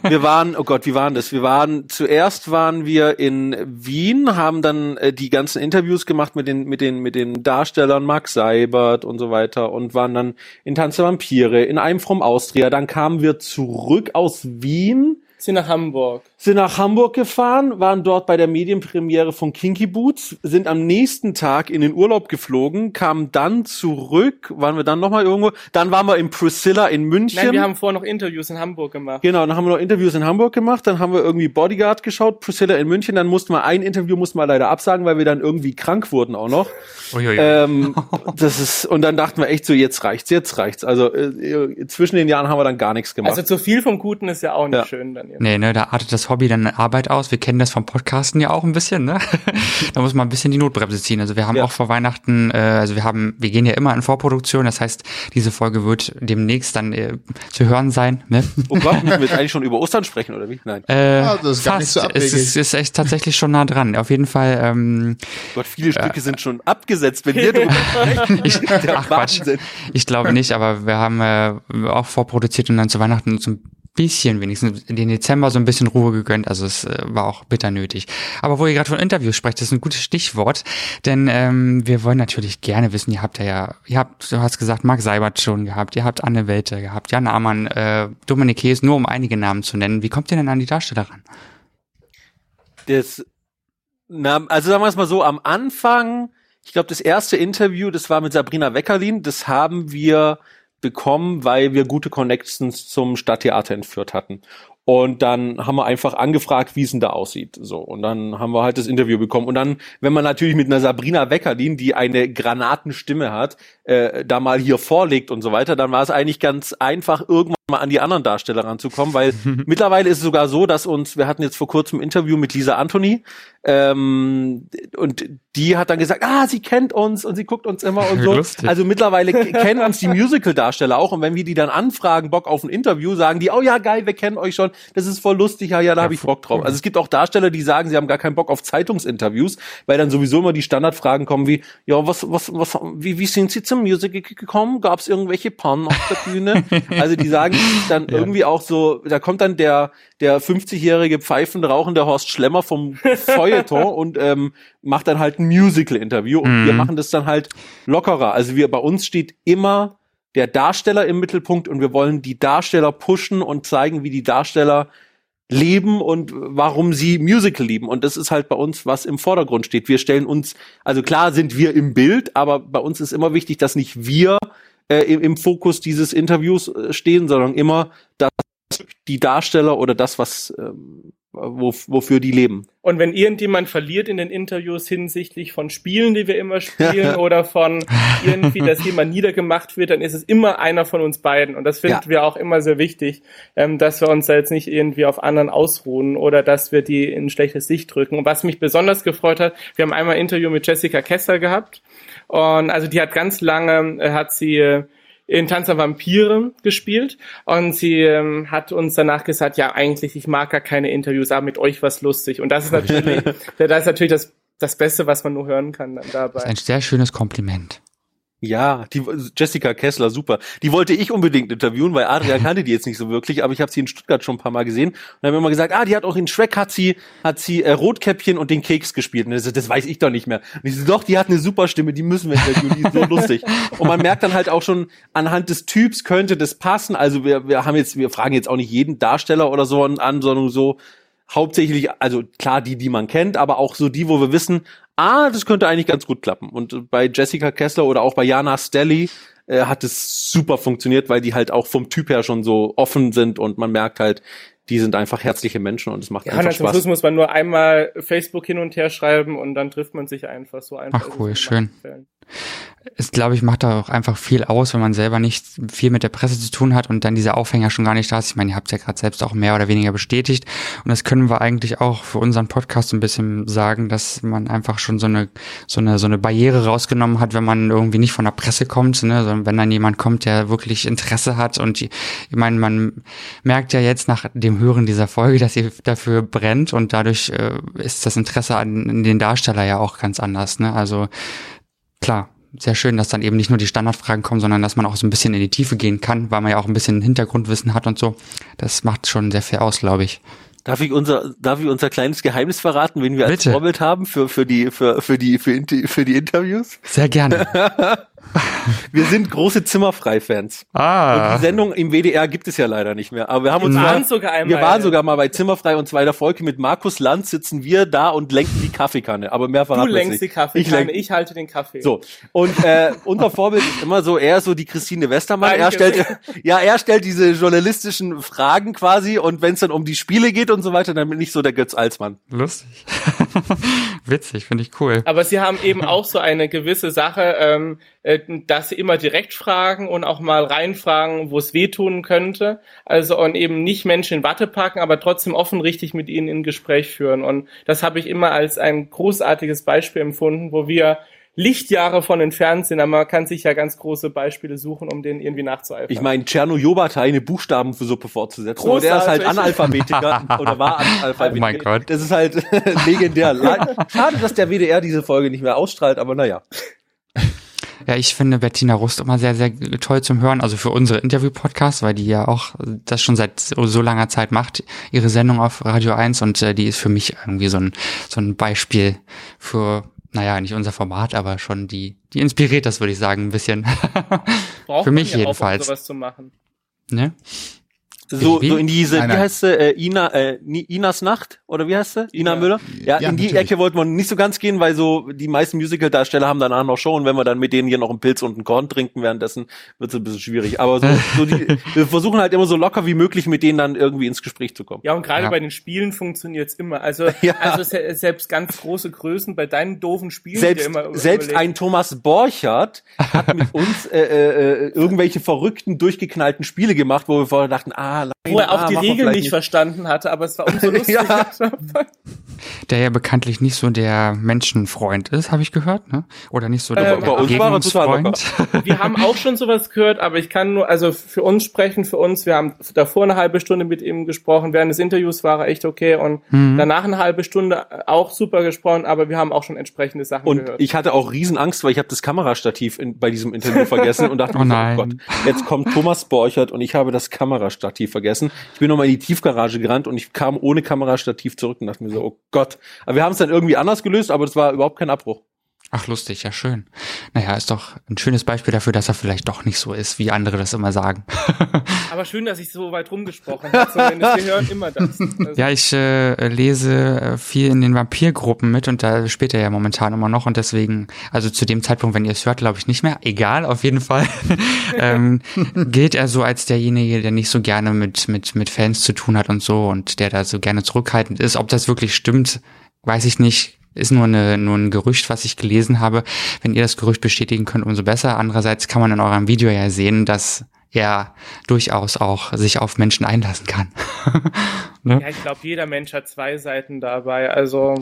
wir waren, oh Gott, wie waren das? Wir waren, zuerst waren wir in Wien, haben dann äh, die ganzen Interviews gemacht mit den, mit den, mit den Darstellern Max Seibert und so weiter und waren dann in Tanz der Vampire, in einem from Austria. Dann kamen wir zurück aus Wien Sie nach Hamburg. Sind nach Hamburg gefahren, waren dort bei der Medienpremiere von Kinky Boots, sind am nächsten Tag in den Urlaub geflogen, kamen dann zurück, waren wir dann nochmal irgendwo, dann waren wir in Priscilla in München. Nein, wir haben vorher noch Interviews in Hamburg gemacht. Genau, dann haben wir noch Interviews in Hamburg gemacht, dann haben wir irgendwie Bodyguard geschaut, Priscilla in München, dann mussten wir ein Interview mussten wir leider absagen, weil wir dann irgendwie krank wurden auch noch. Uiuiui. Ähm, das ist und dann dachten wir echt so, jetzt reicht's, jetzt reicht's. Also äh, zwischen den Jahren haben wir dann gar nichts gemacht. Also zu viel vom Guten ist ja auch nicht Ja. schön dann. Nee, ne, da artet das Hobby dann in Arbeit aus. Wir kennen das vom Podcasten ja auch ein bisschen, ne? da muss man ein bisschen die Notbremse ziehen. Also wir haben Ja. auch vor Weihnachten, äh, also wir haben, wir gehen ja immer in Vorproduktion, das heißt, diese Folge wird demnächst dann äh, zu hören sein, ne? oh Gott, müssen wir jetzt eigentlich schon über Ostern sprechen oder wie? Nein. Äh, Ah, das ist gar nicht so es abwegig. ist, ist echt tatsächlich schon nah dran. Auf jeden Fall, ähm, Gott, viele Stücke sind schon abgesetzt, wenn wir drüber ich, ach Quatsch, ich glaube nicht, aber wir haben äh, auch vorproduziert und dann zu Weihnachten so ein bisschen wenigstens den Dezember so ein bisschen Ruhe gegönnt. Also es äh, war auch bitter nötig. Aber wo ihr gerade von Interviews sprecht, das ist ein gutes Stichwort, denn ähm, wir wollen natürlich gerne wissen, ihr habt ja, ihr habt, du hast gesagt, Marc Seibert schon gehabt, ihr habt Anne Welte gehabt, Jan Amann, äh, Dominik Hees, nur um einige Namen zu nennen. Wie kommt ihr denn an die Darsteller ran? Das, na, also sagen wir es mal so, am Anfang, ich glaube, das erste Interview, das war mit Sabrina Weckerlin, das haben wir bekommen, weil wir gute Connections zum Stadttheater entführt hatten. Und dann haben wir einfach angefragt, wie es denn da aussieht. So. Und dann haben wir halt das Interview bekommen. Und dann, wenn man natürlich mit einer Sabrina Weckerlin, die eine Granatenstimme hat, äh, da mal hier vorlegt und so weiter, dann war es eigentlich ganz einfach, irgendwann mal an die anderen Darsteller ranzukommen, weil mittlerweile ist es sogar so, dass uns, wir hatten jetzt vor kurzem ein Interview mit Lisa Anthony, Ähm, und die hat dann gesagt, ah, sie kennt uns und sie guckt uns immer und so. Lustig. Also mittlerweile kennen uns die Musical-Darsteller auch und wenn wir die dann anfragen, Bock auf ein Interview, sagen die, oh ja, geil, wir kennen euch schon, das ist voll lustig, ja, ja, da habe ich Bock drauf. Also es gibt auch Darsteller, die sagen, sie haben gar keinen Bock auf Zeitungsinterviews, weil dann sowieso immer die Standardfragen kommen wie, ja, was, was, was, wie, wie sind Sie zum Musical gekommen? Gab es irgendwelche Pannen auf der Bühne? also die sagen dann irgendwie auch so, da kommt dann der, der 50-jährige pfeifend rauchende Horst Schlemmer vom Feuilleton und ähm, macht dann halt ein Musical-Interview und wir machen das dann halt lockerer. Also wir, bei uns steht immer der Darsteller im Mittelpunkt und wir wollen die Darsteller pushen und zeigen, wie die Darsteller leben und warum sie Musical lieben. Und das ist halt bei uns, was im Vordergrund steht. Wir stellen uns, also klar sind wir im Bild, aber bei uns ist immer wichtig, dass nicht wir äh, im, im Fokus dieses Interviews äh, stehen, sondern immer, dass die Darsteller oder das, was ähm, wofür die leben. Und wenn irgendjemand verliert in den Interviews hinsichtlich von Spielen, die wir immer spielen, oder von irgendwie, dass jemand niedergemacht wird, dann ist es immer einer von uns beiden. Und das finden Ja. wir auch immer sehr wichtig, ähm, dass wir uns da jetzt nicht irgendwie auf anderen ausruhen oder dass wir die in schlechtes Licht drücken. Und was mich besonders gefreut hat, wir haben einmal ein Interview mit Jessica Kessler gehabt. Und also die hat ganz lange, äh, hat sie äh, in Tanz der Vampire gespielt und sie ähm, hat uns danach gesagt, ja eigentlich, ich mag gar keine Interviews, aber mit euch was lustig. Und das ist natürlich, das ist natürlich das, das Beste, was man nur hören kann dann Das ist dabei. ein sehr schönes Kompliment. Ja, die Jessica Kessler, super. Die wollte ich unbedingt interviewen, weil Adrian kannte die jetzt nicht so wirklich, aber ich habe sie in Stuttgart schon ein paar Mal gesehen und haben immer gesagt, ah, die hat auch in Shrek hat sie hat sie äh, Rotkäppchen und den Keks gespielt. Und das, das weiß ich doch nicht mehr. Und ich so, doch, die hat eine super Stimme, die müssen wir interviewen, die ist so lustig. Und man merkt dann halt auch schon anhand des Typs könnte das passen. Also wir wir haben jetzt wir fragen jetzt auch nicht jeden Darsteller oder so an, sondern so hauptsächlich, also klar die, die man kennt, aber auch so die, wo wir wissen, ah, das könnte eigentlich ganz gut klappen. Und äh, bei Jessica Kessler oder auch bei Jana Stelly äh, hat es super funktioniert, weil die halt auch vom Typ her schon so offen sind und man merkt halt, die sind einfach herzliche Menschen und es macht Ja, einfach dann zum Spaß. Schluss muss man nur einmal Facebook hin und her schreiben und dann trifft man sich einfach so einfach. Ach, es cool, schön. Es, glaube ich, macht da auch einfach viel aus, wenn man selber nicht viel mit der Presse zu tun hat und dann dieser Aufhänger schon gar nicht da ist. Ich meine, ihr habt ja gerade selbst auch mehr oder weniger bestätigt. Und das können wir eigentlich auch für unseren Podcast ein bisschen sagen, dass man einfach schon so eine, so eine, so eine Barriere rausgenommen hat, wenn man irgendwie nicht von der Presse kommt, ne, sondern wenn dann jemand kommt, der wirklich Interesse hat. Und ich meine, man merkt ja jetzt nach dem Hören dieser Folge, dass ihr dafür brennt und dadurch äh, ist das Interesse an den Darsteller ja auch ganz anders. Ne? Also klar, sehr schön, dass dann eben nicht nur die Standardfragen kommen, sondern dass man auch so ein bisschen in die Tiefe gehen kann, weil man ja auch ein bisschen Hintergrundwissen hat und so. Das macht schon sehr viel aus, glaube ich. Darf ich unser, darf ich unser kleines Geheimnis verraten, wen wir als. Vorbild haben für, für die, für, für die, für, für die Interviews? Sehr gerne. Wir sind große Zimmerfrei-Fans. Und ah. die Sendung im WDR gibt es ja leider nicht mehr. Aber wir haben uns Wir mal, waren sogar einmal. wir waren sogar mal bei Zimmerfrei und zweiter Folge mit Markus Lanz sitzen wir da und lenken die Kaffeekanne. Aber mehr Du verraten jetzt lenkst die. Kaffeekanne, Ich ich, halte den Kaffee. so. Und äh, unser Vorbild ist immer so, er ist so die Christine Westermann. Er stellt, ja, er stellt diese journalistischen Fragen quasi und wenn es dann um die Spiele geht und so weiter, dann bin ich so der Götz Alsmann. Lustig. Witzig, finde ich cool. Aber sie haben eben auch so eine gewisse Sache, ähm, äh, dass sie immer direkt fragen und auch mal reinfragen, wo es wehtun könnte. Also und eben nicht Menschen in Watte packen, aber trotzdem offen richtig mit ihnen in Gespräch führen. Und das habe ich immer als ein großartiges Beispiel empfunden, wo wir Lichtjahre von entfernt sind, aber man kann sich ja ganz große Beispiele suchen, um denen irgendwie nachzueifern. Ich meine, Tscherno Jobata eine Buchstabensuppe fortzusetzen. Und der ist halt. Analphabetiker oder war Analphabetiker. Oh mein Gott. Das ist halt legendär. Le- Schade, dass der WDR diese Folge nicht mehr ausstrahlt, aber naja. Ja, ich finde Bettina Rust immer sehr, sehr toll zum Hören, also für unsere Interview-Podcasts, weil die ja auch das schon seit so, so langer Zeit macht, ihre Sendung auf Radio 1 und äh, die ist für mich irgendwie so ein, so ein Beispiel für, naja, nicht unser Format, aber schon die, die inspiriert das, würde ich sagen, ein bisschen. Braucht für man mich ja auch, um jedenfalls. sowas zu machen. ne? So, Wie? so in diese, Nein, wie nein. heißt sie, äh, Ina, äh, Inas Nacht? Oder wie heißt sie? Ina, Ina. Müller? Ja, Ja, in die natürlich. Ecke wollten wir nicht so ganz gehen, weil so die meisten Musical-Darsteller haben danach noch Show und wenn wir dann mit denen hier noch einen Pilz und einen Korn trinken währenddessen, wird es ein bisschen schwierig. Aber so, so die, wir versuchen halt immer so locker wie möglich mit denen dann irgendwie ins Gespräch zu kommen. Ja, und gerade Ja. bei den Spielen funktioniert's immer. Also, Ja. also se selbst ganz große Größen bei deinen doofen Spielen, Selbst, immer selbst ein Thomas Borchert hat mit uns äh, äh, äh, irgendwelche verrückten, durchgeknallten Spiele gemacht, wo wir vorher dachten, ah, ah, Line, Wo er auch ah, die Regeln nicht verstanden hatte, aber es war umso lustiger. Der ja bekanntlich nicht so der Menschenfreund ist, habe ich gehört, ne? Oder nicht so der Ähm, bei uns war er Begegnungsfreund. wir haben auch schon sowas gehört, aber ich kann nur, also für uns sprechen, für uns, wir haben davor eine halbe Stunde mit ihm gesprochen, während des Interviews war er echt okay und Mhm. danach eine halbe Stunde auch super gesprochen, aber wir haben auch schon entsprechende Sachen Und gehört. ich hatte auch Riesenangst, weil ich habe das Kamerastativ in, bei diesem Interview vergessen und dachte, Oh nein. Gott, jetzt kommt Thomas Borchert und ich habe das Kamerastativ vergessen. Ich bin nochmal in die Tiefgarage gerannt und ich kam ohne Kamerastativ zurück und dachte mir so, oh Gott. Aber wir haben es dann irgendwie anders gelöst, aber das war überhaupt kein Abbruch. Ach, lustig, ja schön. Naja, ist doch ein schönes Beispiel dafür, dass er vielleicht doch nicht so ist, wie andere das immer sagen. aber schön, dass ich so weit rumgesprochen habe, zumindest. Wir hören immer das. Also, Ja, ich äh, lese äh, viel in den Vampirgruppen mit und da spielt er ja momentan immer noch und deswegen, also zu dem Zeitpunkt, wenn ihr es hört, glaube ich nicht mehr. Egal, auf jeden Fall. ähm, gilt er so als derjenige, der nicht so gerne mit, mit, mit Fans zu tun hat und so und der da so gerne zurückhaltend ist. Ob das wirklich stimmt, weiß ich nicht. Ist nur, eine, nur ein Gerücht, was ich gelesen habe. Wenn ihr das Gerücht bestätigen könnt, umso besser. Andererseits kann man in eurem Video ja sehen, dass er durchaus auch sich auf Menschen einlassen kann. ne? ja, ich glaube, jeder Mensch hat zwei Seiten dabei. Also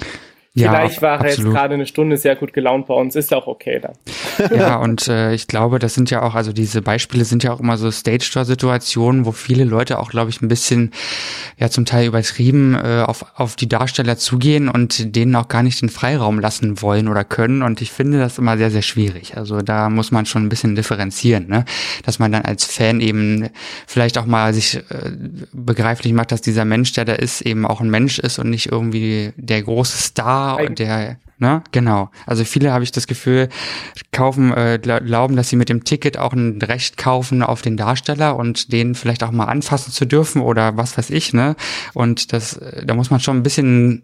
Ja, vielleicht war er jetzt gerade eine Stunde sehr gut gelaunt bei uns. Ist auch okay dann. Ja, und äh, ich glaube, das sind ja auch, also diese Beispiele sind ja auch immer so Stage-Door-Situationen, wo viele Leute auch, glaube ich, ein bisschen, ja, zum Teil übertrieben äh, auf, auf die Darsteller zugehen und denen auch gar nicht den Freiraum lassen wollen oder können. Und ich finde das immer sehr, sehr schwierig. Also da muss man schon ein bisschen differenzieren, ne? Dass man dann als Fan eben vielleicht auch mal sich äh, begreiflich macht, dass dieser Mensch, der da ist, eben auch ein Mensch ist und nicht irgendwie der große Star, Eigen- der Ne? Genau. Also viele habe ich das Gefühl, kaufen, äh, gla- glauben, dass sie mit dem Ticket auch ein Recht kaufen auf den Darsteller und den vielleicht auch mal anfassen zu dürfen oder was weiß ich, ne? Und das, äh, da muss man schon ein bisschen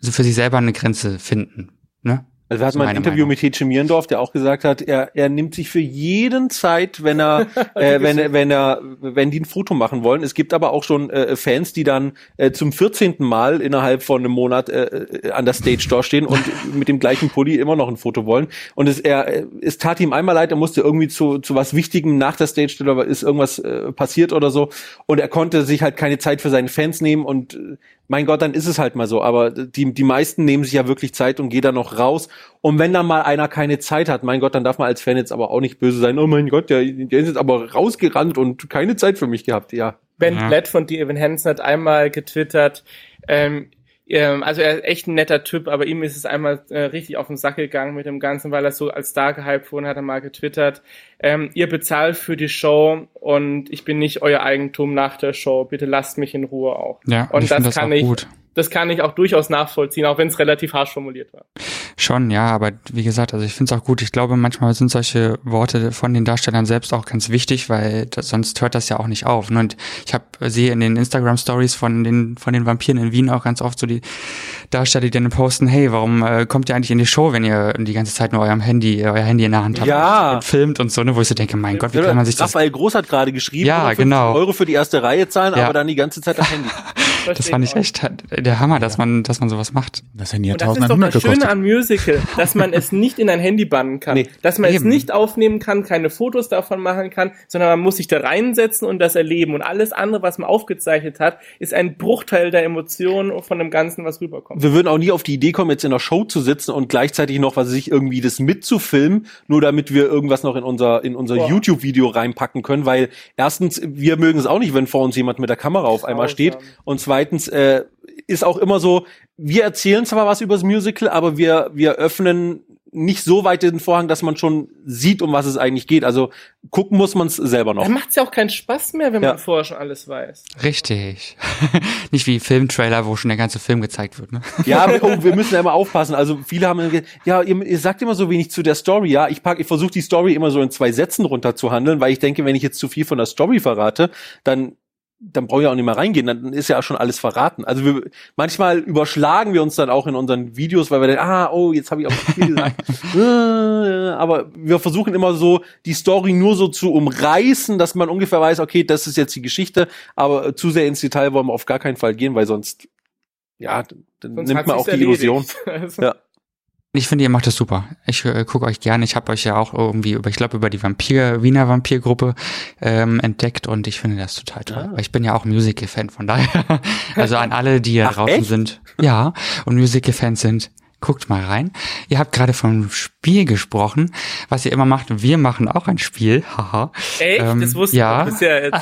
so für sich selber eine Grenze finden, ne? Also wir hatten mal ein Interview Meinung. mit Hetsche Mierendorf, der auch gesagt hat, er, er nimmt sich für jeden Zeit, wenn er, äh, wenn, er- wenn er, wenn die ein Foto machen wollen. Es gibt aber auch schon äh, Fans, die dann äh, zum 14. Mal innerhalb von einem Monat äh, äh, an der Stage Door stehen und mit dem gleichen Pulli immer noch ein Foto wollen. Und es, er, es tat ihm einmal leid, er musste irgendwie zu, zu was Wichtigem nach der Stage aber ist irgendwas äh, passiert oder so. Und er konnte sich halt keine Zeit für seine Fans nehmen und mein Gott, dann ist es halt mal so. Aber die, die meisten nehmen sich ja wirklich Zeit und gehen dann noch raus. Und wenn dann mal einer keine Zeit hat, mein Gott, dann darf man als Fan jetzt aber auch nicht böse sein. Oh mein Gott, der, der ist jetzt aber rausgerannt und keine Zeit für mich gehabt. Ja. Ben Ja. Blatt von The Evan Hansen hat einmal getwittert, ähm, ähm, also er ist echt ein netter Typ, aber ihm ist es einmal äh, richtig auf den Sack gegangen mit dem Ganzen, weil er so als Star gehypt wurde, hat er mal getwittert, ähm, ihr bezahlt für die Show und ich bin nicht euer Eigentum nach der Show, bitte lasst mich in Ruhe auch. Ja, und das das kann auch ich, gut. Das kann ich auch durchaus nachvollziehen, auch wenn es relativ harsch formuliert war. Schon, ja, aber wie gesagt, also ich finde es auch gut. Ich glaube, manchmal sind solche Worte von den Darstellern selbst auch ganz wichtig, weil das, sonst hört das ja auch nicht auf. ne? Und ich habe sehe in den Instagram Stories von den von den Vampiren in Wien auch ganz oft so die Darsteller, die dann posten, hey, warum äh, kommt ihr eigentlich in die Show, wenn ihr die ganze Zeit nur eurem Handy, euer Handy in der Hand habt Ja. und filmt und so, ne, wo ich so denke, mein Gott, wie kann man sich das Raphael Groß hat gerade geschrieben, Ja, 150 genau. Euro für die erste Reihe zahlen, Ja. aber dann die ganze Zeit am Handy. das fand ich echt der Hammer, dass man dass man sowas macht. Das Handy hat Und das ist doch 1100 das Schöne am Musical, dass man es nicht in ein Handy bannen kann, Nee, dass man es eben. nicht aufnehmen kann, keine Fotos davon machen kann, sondern man muss sich da reinsetzen und das erleben. Und alles andere, was man aufgezeichnet hat, ist ein Bruchteil der Emotionen von dem Ganzen, was rüberkommt. wir würden auch nie auf die Idee kommen, jetzt in der Show zu sitzen und gleichzeitig noch, was weiß ich, irgendwie das mitzufilmen, nur damit wir irgendwas noch in unser, in unser Boah. YouTube-Video reinpacken können, weil erstens, wir mögen es auch nicht, wenn vor uns jemand mit der Kamera auf einmal steht und zweitens, äh, ist auch immer so, wir erzählen zwar was über das Musical, aber wir, wir öffnen nicht so weit den Vorhang, dass man schon sieht, um was es eigentlich geht. Also gucken muss man es selber noch. Dann macht es ja auch keinen Spaß mehr, wenn Ja. man vorher schon alles weiß. Richtig. Nicht wie Filmtrailer, wo schon der ganze Film gezeigt wird, ne? Ja, aber, oh, wir müssen ja immer aufpassen. Also viele haben gesagt, ja, ihr, ihr sagt immer so wenig zu der Story. Ja, ich pack, ich versuche die Story immer so in zwei Sätzen runterzuhandeln, weil ich denke, wenn ich jetzt zu viel von der Story verrate, dann dann brauche ich auch nicht mehr reingehen, dann ist ja schon alles verraten. Also wir, manchmal überschlagen wir uns dann auch in unseren Videos, weil wir dann, ah, oh, jetzt habe ich auch viel gesagt. Äh, Aber wir versuchen immer so, die Story nur so zu umreißen, dass man ungefähr weiß, okay, das ist jetzt die Geschichte, aber zu sehr ins Detail wollen wir auf gar keinen Fall gehen, weil sonst, ja, dann Sonst nimmt man auch die Illusion. Also, Ja. Ich finde, ihr macht das super. Ich äh, gucke euch gerne. Ich habe euch ja auch irgendwie über, ich glaube, über die Vampir, Wiener Vampirgruppe ähm, entdeckt und ich finde das total toll. Ah. Ich bin ja auch Musical-Fan, von daher. Also an alle, die hier Ach, draußen echt? sind. Ja, und Musical-Fans sind. Guckt mal rein. Ihr habt gerade vom Spiel gesprochen, was ihr immer macht. Wir machen auch ein Spiel. Haha. Echt? Ähm, das wusste ja. ich bisher jetzt.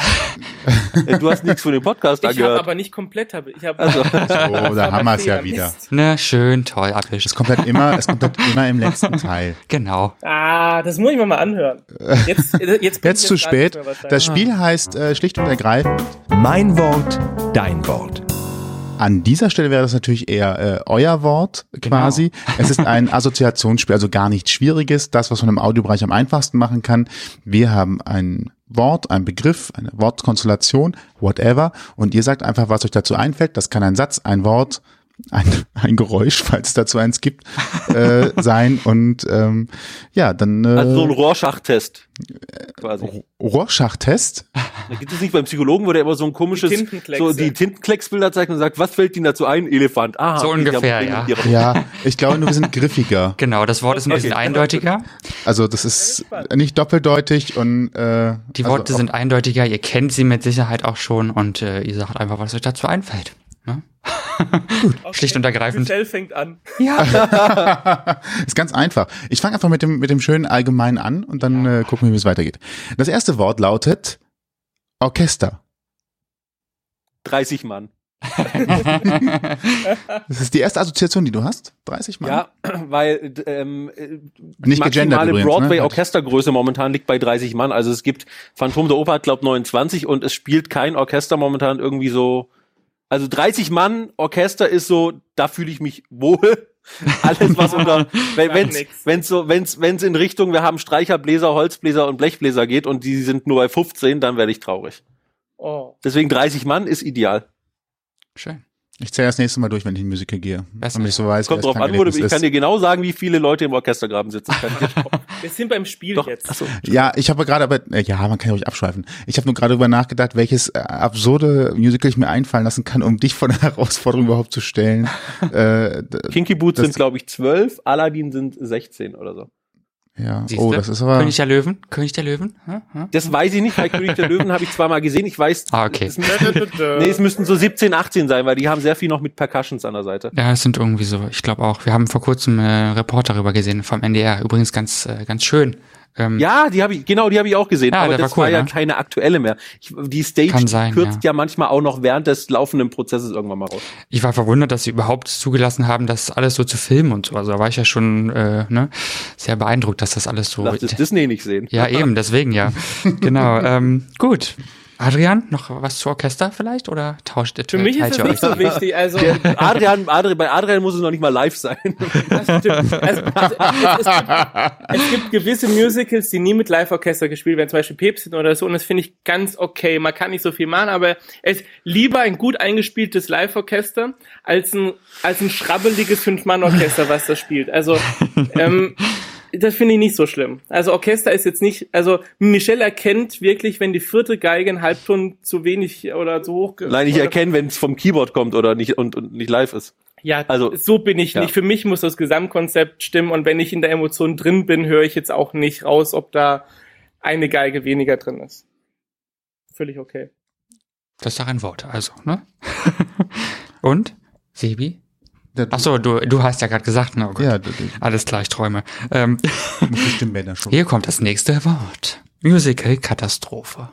Äh, Du hast nichts von dem Podcast Ich habe angehört. aber nicht komplett, hab, ich habe Also. Oh, da haben wir es ja wieder. Ne, schön, toll, abwischt. Es kommt halt immer, es kommt halt immer im letzten Teil. Genau. Ah, das muss ich mir mal anhören. Jetzt, jetzt, bringt Jetzt zu spät. Das Spiel heißt äh, schlicht und ergreifend. Mein Wort, dein Wort. An dieser Stelle wäre das natürlich eher äh, euer Wort quasi. Es ist ein Assoziationsspiel, also gar nichts Schwieriges. Das, was man im Audiobereich am einfachsten machen kann. Wir haben ein Wort, ein Begriff, eine Wortkonstellation, whatever. Und ihr sagt einfach, was euch dazu einfällt. Das kann ein Satz, ein Wort, ein, ein Geräusch, falls es dazu eins gibt, äh, sein. Und ähm, ja, dann äh, Also so ein Rorschach-Test. Quasi. Rorschach-Test. Da gibt es nicht beim Psychologen, wo der immer so ein komisches, Die so die Tintenklecksbilder zeigt und sagt, was fällt Ihnen dazu ein? Elefant. Aha. So ungefähr, ja. Ja, ich glaube, nur wir sind griffiger. Genau, das Wort ist ein bisschen Okay. eindeutiger. Also das ist nicht doppeldeutig und äh, Die also Worte auch- sind eindeutiger, ihr kennt sie mit Sicherheit auch schon und äh, ihr sagt einfach, was euch dazu einfällt. Ne? Okay. schlicht und ergreifend. Michelle fängt an. Ja. ist ganz einfach. Ich fange einfach mit dem mit dem schönen Allgemeinen an und dann äh, gucken wir, wie es weitergeht. Das erste Wort lautet Orchester. 30 Mann. Das ist die erste Assoziation, die du hast. 30 Mal. Ja, weil ähm, äh, die Nicht maximale ne? Broadway-Orchestergröße momentan liegt bei 30 Mann. Also es gibt Phantom der Oper hat glaub 29 und es spielt kein Orchester momentan irgendwie so. Also 30 Mann Orchester ist so, da fühle ich mich wohl. Alles was unter wenn wenn's wenn's so wenn's wenn's in Richtung wir haben Streicher, Bläser, Holzbläser und Blechbläser geht und die sind nur bei 15, dann werde ich traurig. Oh. Deswegen 30 Mann ist ideal. Schön. Ich zähle das nächste Mal durch, wenn ich in Musical gehe. Besser, Damit ich so weiß, Kommt drauf das an, wo du, ich kann dir genau sagen, wie viele Leute im Orchestergraben sitzen. Kann ich dir- Wir sind beim Spiel Doch, jetzt. achso. Ja, ich habe gerade aber, äh, ja, man kann ja ruhig abschweifen. Ich habe nur gerade darüber nachgedacht, welches äh, absurde Musical ich mir einfallen lassen kann, um dich vor der Herausforderung überhaupt zu stellen. äh, Kinky Boots Das- sind, glaube ich, 12, Aladdin sind 16 oder so. Ja, Siehste? oh, das ist aber. König der Löwen? König der Löwen? Hm? Hm? Das weiß ich nicht, bei König der Löwen habe ich zweimal gesehen. Ich weiß, Ah, okay. es, müssten- nee, es müssten so 17, 18 sein, weil die haben sehr viel noch mit Percussions an der Seite. Ja, es sind irgendwie so, ich glaube auch. Wir haben vor kurzem äh, Report darüber gesehen vom NDR. Übrigens ganz, äh, ganz schön. Ähm, Ja, die habe ich, genau, die habe ich auch gesehen. Ja, aber das war cool, war ja ne? keine aktuelle mehr. Ich, die Stage sein, kürzt ja. manchmal auch noch während des laufenden Prozesses irgendwann mal raus. Ich war verwundert, dass sie überhaupt zugelassen haben, das alles so zu filmen und so. Also da war ich ja schon äh, ne, sehr beeindruckt, dass das alles so. Lass das Disney nicht sehen. Ja, eben, deswegen ja. genau. Ähm, gut. Adrian, noch was zu Orchester vielleicht? Oder tauscht ihr Für mich ist ihr nicht so wichtig. Also, Adrian, Adrian, bei Adrian muss es noch nicht mal live sein. das stimmt. Also, also es, es, gibt, es gibt gewisse Musicals, die nie mit Live-Orchester gespielt werden, zum Beispiel Päpstin oder so, und das finde ich ganz okay. Man kann nicht so viel machen, aber es ist lieber ein gut eingespieltes Live-Orchester als ein, als ein schrabbeliges Fünf-Mann-Orchester, was das spielt. Also, ähm, das finde ich nicht so schlimm. Also Orchester ist jetzt nicht, also Michelle erkennt wirklich, wenn die vierte Geige einen Halbton zu wenig oder zu hoch. Nein, ich erkenne, wenn es vom Keyboard kommt oder nicht und, und nicht live ist. Ja, Also- also so bin ich ja. nicht. Für mich muss das Gesamtkonzept stimmen und wenn ich in der Emotion drin bin, höre ich jetzt auch nicht raus, ob da eine Geige weniger drin ist. Völlig okay. Das ist doch ein Wort, also, ne? Und? Sebi? Der- Ach so, du, du hast ja gerade gesagt, ne? Oh Gott. Ja, Alles klar, ich träume. Ähm, die Stimmbänder schon. hier kommt das nächste Wort. Musical-Katastrophe.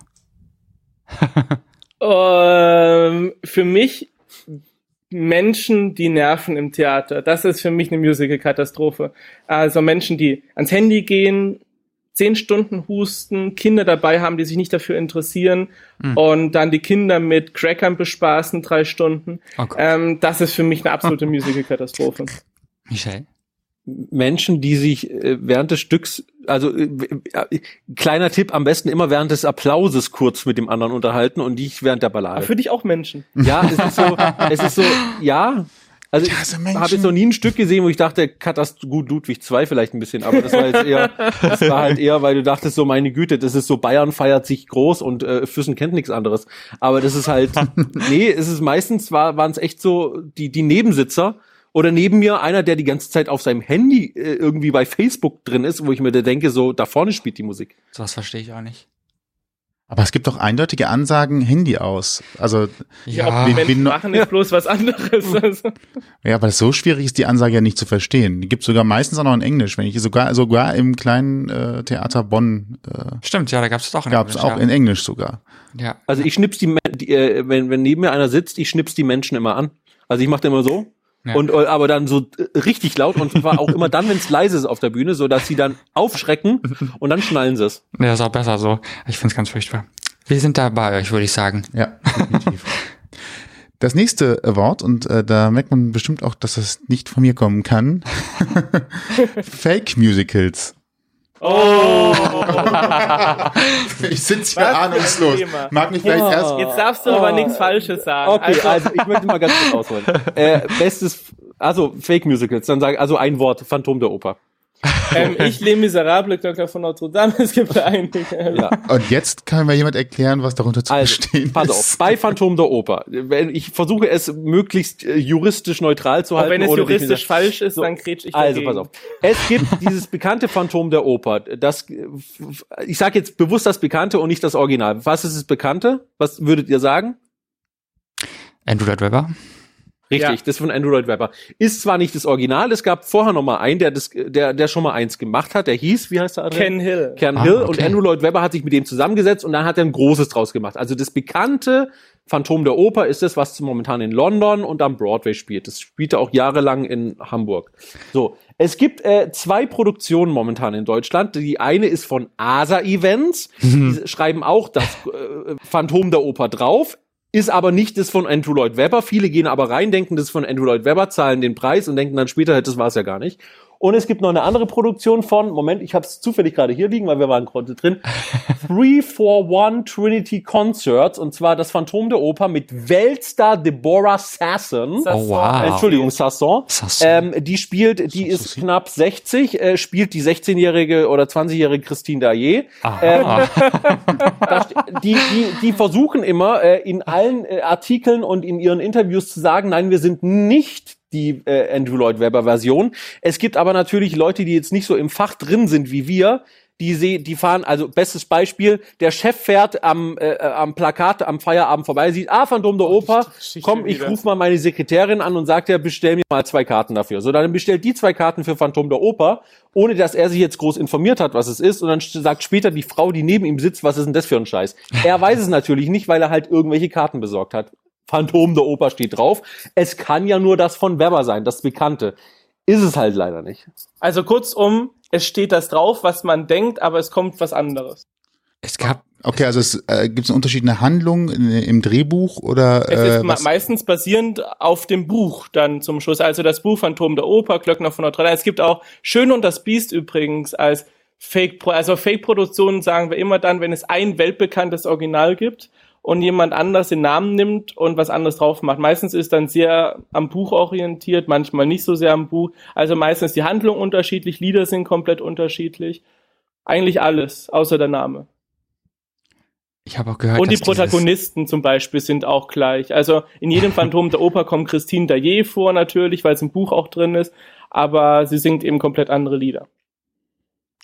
Ähm, für mich Menschen, die nerven im Theater. Das ist für mich eine Musical-Katastrophe. Also Menschen, die ans Handy gehen, zehn Stunden husten, Kinder dabei haben, die sich nicht dafür interessieren und dann die Kinder mit Crackern bespaßen, drei Stunden. Oh. Ähm, das ist für mich eine absolute Musical-Katastrophe. Michel? Menschen, die sich äh, während des Stücks, also äh, äh, kleiner Tipp, am besten immer während des Applauses kurz mit dem anderen unterhalten und nicht während der Aber Ballade. für dich auch Menschen. Ja, es ist so, es ist so, ja. Also ich habe jetzt noch nie ein Stück gesehen, wo ich dachte, Katast gut Ludwig 2 vielleicht ein bisschen, aber das war jetzt eher, das war halt eher, weil du dachtest so, meine Güte, das ist so, Bayern feiert sich groß und äh, Füssen kennt nichts anderes. Aber das ist halt, nee, es ist meistens war waren es echt so die die Nebensitzer Oder neben mir einer, der die ganze Zeit auf seinem Handy äh, irgendwie bei Facebook drin ist, wo ich mir da denke, so da vorne spielt die Musik. Sowas verstehe ich auch nicht. Aber es gibt doch eindeutige Ansagen, Handy aus. Also, Ja, Menschen wie- machen ist bloß was anderes. Also. ja, aber so schwierig ist die Ansage ja nicht zu verstehen. Die gibt's sogar meistens auch noch in Englisch. Wenn ich sogar, sogar im kleinen äh, Theater Bonn äh, stimmt, ja, da gab es doch in gab's Englisch, auch ja. in Englisch sogar. Ja. Also ich schnips die, die äh, wenn, wenn neben mir einer sitzt, ich schnips die Menschen immer an. Also ich mache immer so. Ja. Und äh, aber dann so äh, richtig laut und zwar auch immer dann, wenn es leise ist auf der Bühne, so dass sie dann aufschrecken und dann schnallen sie es. Ja, ist auch besser so. Ich find's ganz furchtbar. Wir sind da bei euch, würde ich sagen. Ja, definitiv. Das nächste Wort, und äh, da merkt man bestimmt auch, dass das nicht von mir kommen kann. Fake Musicals. Oh, Ich sitze Was hier ein ahnungslos. Mag mich vielleicht Ja. erst. jetzt darfst du aber nichts Falsches sagen. Okay, also, also ich möchte mal ganz kurz ausholen. Äh, bestes, also Fake Musicals, dann sage also ein Wort, Phantom der Oper. Ähm, ich Les Miserables, Glöckner von Notre Dame, es gibt einige. Ja. Und jetzt kann mir jemand erklären, was darunter zu Also, verstehen pass ist. auf, bei Phantom der Oper. Wenn ich versuche es möglichst äh, juristisch neutral zu halten. wenn es juristisch falsch ist, So, dann kretsch ich Also, dagegen. pass auf. Es gibt dieses bekannte Phantom der Oper. Das, ich sage jetzt bewusst das Bekannte und nicht das Original. Was ist das Bekannte? Was würdet ihr sagen? Andrew Lloyd Webber. Richtig, Ja. das von Andrew Lloyd Webber. Ist zwar nicht das Original, es gab vorher noch mal einen, der das, der, der schon mal eins gemacht hat. Der hieß, wie heißt der? Adrian? Ken Hill. Ken Ah, Hill okay. und Andrew Lloyd Webber hat sich mit dem zusammengesetzt und dann hat er ein großes draus gemacht. Also das bekannte Phantom der Oper ist das, was momentan in London und am Broadway spielt. Das spielte auch jahrelang in Hamburg. So, es gibt äh, zwei Produktionen momentan in Deutschland. Die eine ist von Asa Events. Die schreiben auch das äh, Phantom der Oper drauf. Ist aber nicht das von Andrew Lloyd Webber. Viele gehen aber rein, denken, das ist von Andrew Lloyd Webber, zahlen den Preis und denken dann später, das war es ja gar nicht. Und es gibt noch eine andere Produktion von, Moment, ich habe es zufällig gerade hier liegen, weil wir waren gerade drin. 341 Trinity Concerts, und zwar das Phantom der Oper mit Weltstar Deborah Sasson. Oh, wow. Entschuldigung, Sasson. Sasson. Ähm, die spielt, die ist knapp 60, äh, spielt die 16-jährige oder 20-jährige Christine Dayer. Aha. Da ste- die, die, die versuchen immer äh, in allen äh, Artikeln und in ihren Interviews zu sagen, nein, wir sind nicht die äh, Andrew Lloyd Webber Version. Es gibt aber natürlich Leute, die jetzt nicht so im Fach drin sind wie wir. Die, seh, die fahren, also bestes Beispiel, der Chef fährt am, äh, am Plakat am Feierabend vorbei, sieht, ah, Phantom der Oper, Geschichte komm, ich rufe mal meine Sekretärin an und sagt ja, bestell mir mal zwei Karten dafür. So, dann bestellt die zwei Karten für Phantom der Oper, ohne dass er sich jetzt groß informiert hat, was es ist, und dann sagt später die Frau, die neben ihm sitzt, was ist denn das für ein Scheiß? Er weiß es natürlich nicht, weil er halt irgendwelche Karten besorgt hat. Phantom der Oper steht drauf. Es kann ja nur das von Weber sein, das Bekannte. Ist es halt leider nicht. Also kurzum, es steht das drauf, was man denkt, aber es kommt was anderes. Es gab, Okay, also es äh, gibt es einen Unterschied in der Handlung in, im Drehbuch oder Es äh, ist was? meistens basierend auf dem Buch dann zum Schluss. Also das Buch Phantom der Oper, Glöckner von Notre Dame. Es gibt auch Schön und das Biest übrigens als Fake, also Fake-Produktionen sagen wir immer dann, wenn es ein weltbekanntes Original gibt und jemand anders den Namen nimmt und was anderes drauf macht. Meistens ist dann sehr am Buch orientiert, manchmal nicht so sehr am Buch. Also meistens die Handlung unterschiedlich, Lieder sind komplett unterschiedlich. Eigentlich alles, außer der Name. ich habe auch gehört, Und die Protagonisten zum Beispiel sind auch gleich. Also in jedem Phantom der Oper kommt Christine Dayer vor natürlich, weil es im Buch auch drin ist, aber sie singt eben komplett andere Lieder.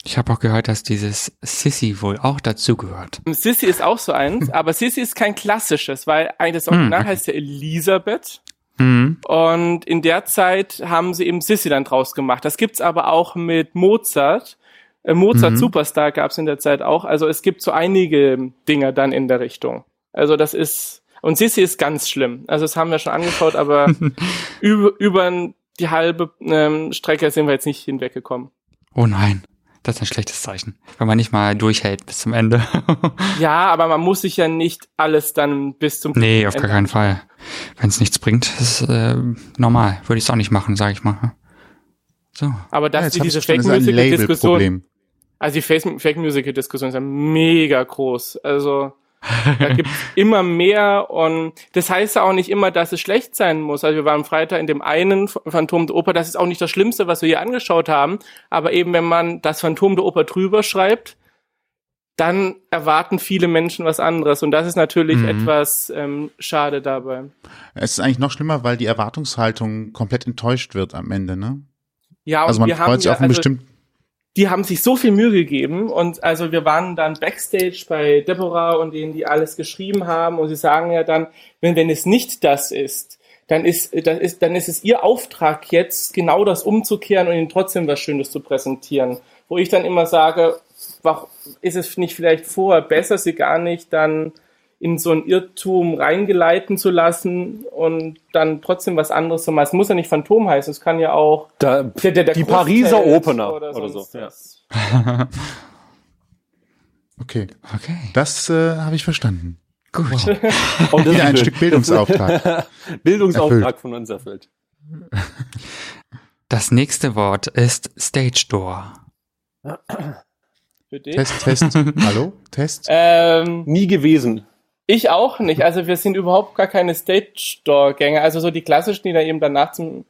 Ich habe auch gehört, dass dieses Sissy wohl auch dazugehört. Sissy ist auch so eins, aber Sissy ist kein klassisches, weil eigentlich das Original okay. heißt ja Elisabeth. Mhm. Und in der Zeit haben sie eben Sissy dann draus gemacht. Das gibt's aber auch mit Mozart. Äh, Mozart Mhm. Superstar gab's in der Zeit auch. Also es gibt so einige Dinger dann in der Richtung. Also das ist und Sissy ist ganz schlimm. Also das haben wir schon angeschaut, aber über, über die halbe ähm, Strecke sind wir jetzt nicht hinweggekommen. Oh nein, das ist ein schlechtes Zeichen, wenn man nicht mal durchhält bis zum Ende. Ja, aber man muss sich ja nicht alles dann bis zum nee, auf gar keinen Fall. Wenn es nichts bringt, ist äh, normal. Würde ich es auch nicht machen, sage ich mal. So. Aber Ja, dass jetzt die diese Fake-Musical-Diskussion. Also die Face- Fake Musical Diskussion ist ja mega groß. Also da gibt immer mehr und das heißt ja auch nicht immer, dass es schlecht sein muss. Also wir waren Freitag in dem einen Phantom der Oper, das ist auch nicht das Schlimmste, was wir hier angeschaut haben, aber eben wenn man das Phantom der Oper drüber schreibt, dann erwarten viele Menschen was anderes. Und das ist natürlich Mhm. etwas ähm, schade dabei. Es ist eigentlich noch schlimmer, weil die Erwartungshaltung komplett enttäuscht wird am Ende, ne? Ja, und Also man wir freut sich ja, auf einen also, bestimmten. Die haben sich so viel Mühe gegeben und also wir waren dann backstage bei Deborah und denen, die alles geschrieben haben und sie sagen ja dann, wenn, wenn es nicht das ist, dann ist, dann ist, dann ist es ihr Auftrag jetzt, genau das umzukehren und ihnen trotzdem was Schönes zu präsentieren. Wo ich dann immer sage, warum ist es nicht vielleicht vorher besser, sie gar nicht dann in so ein Irrtum reingeleiten zu lassen und dann trotzdem was anderes zu machen. Es muss ja nicht Phantom heißen, es kann ja auch Da, der, der, der die Großteil Pariser Opener oder, so. Ja. was. Okay, Okay, das äh, habe ich verstanden. gut. Und das Wieder ein Stück Bildungsauftrag. Bildungsauftrag Erfüllt. von uns erfüllt. Das nächste Wort ist Stage Door. Für dich. Test, Test. Hallo? Test? Ähm, Nie gewesen. Ich auch nicht. Also wir sind überhaupt gar keine Stage-Door-Gänger. Also so die klassischen, die da eben danach zum,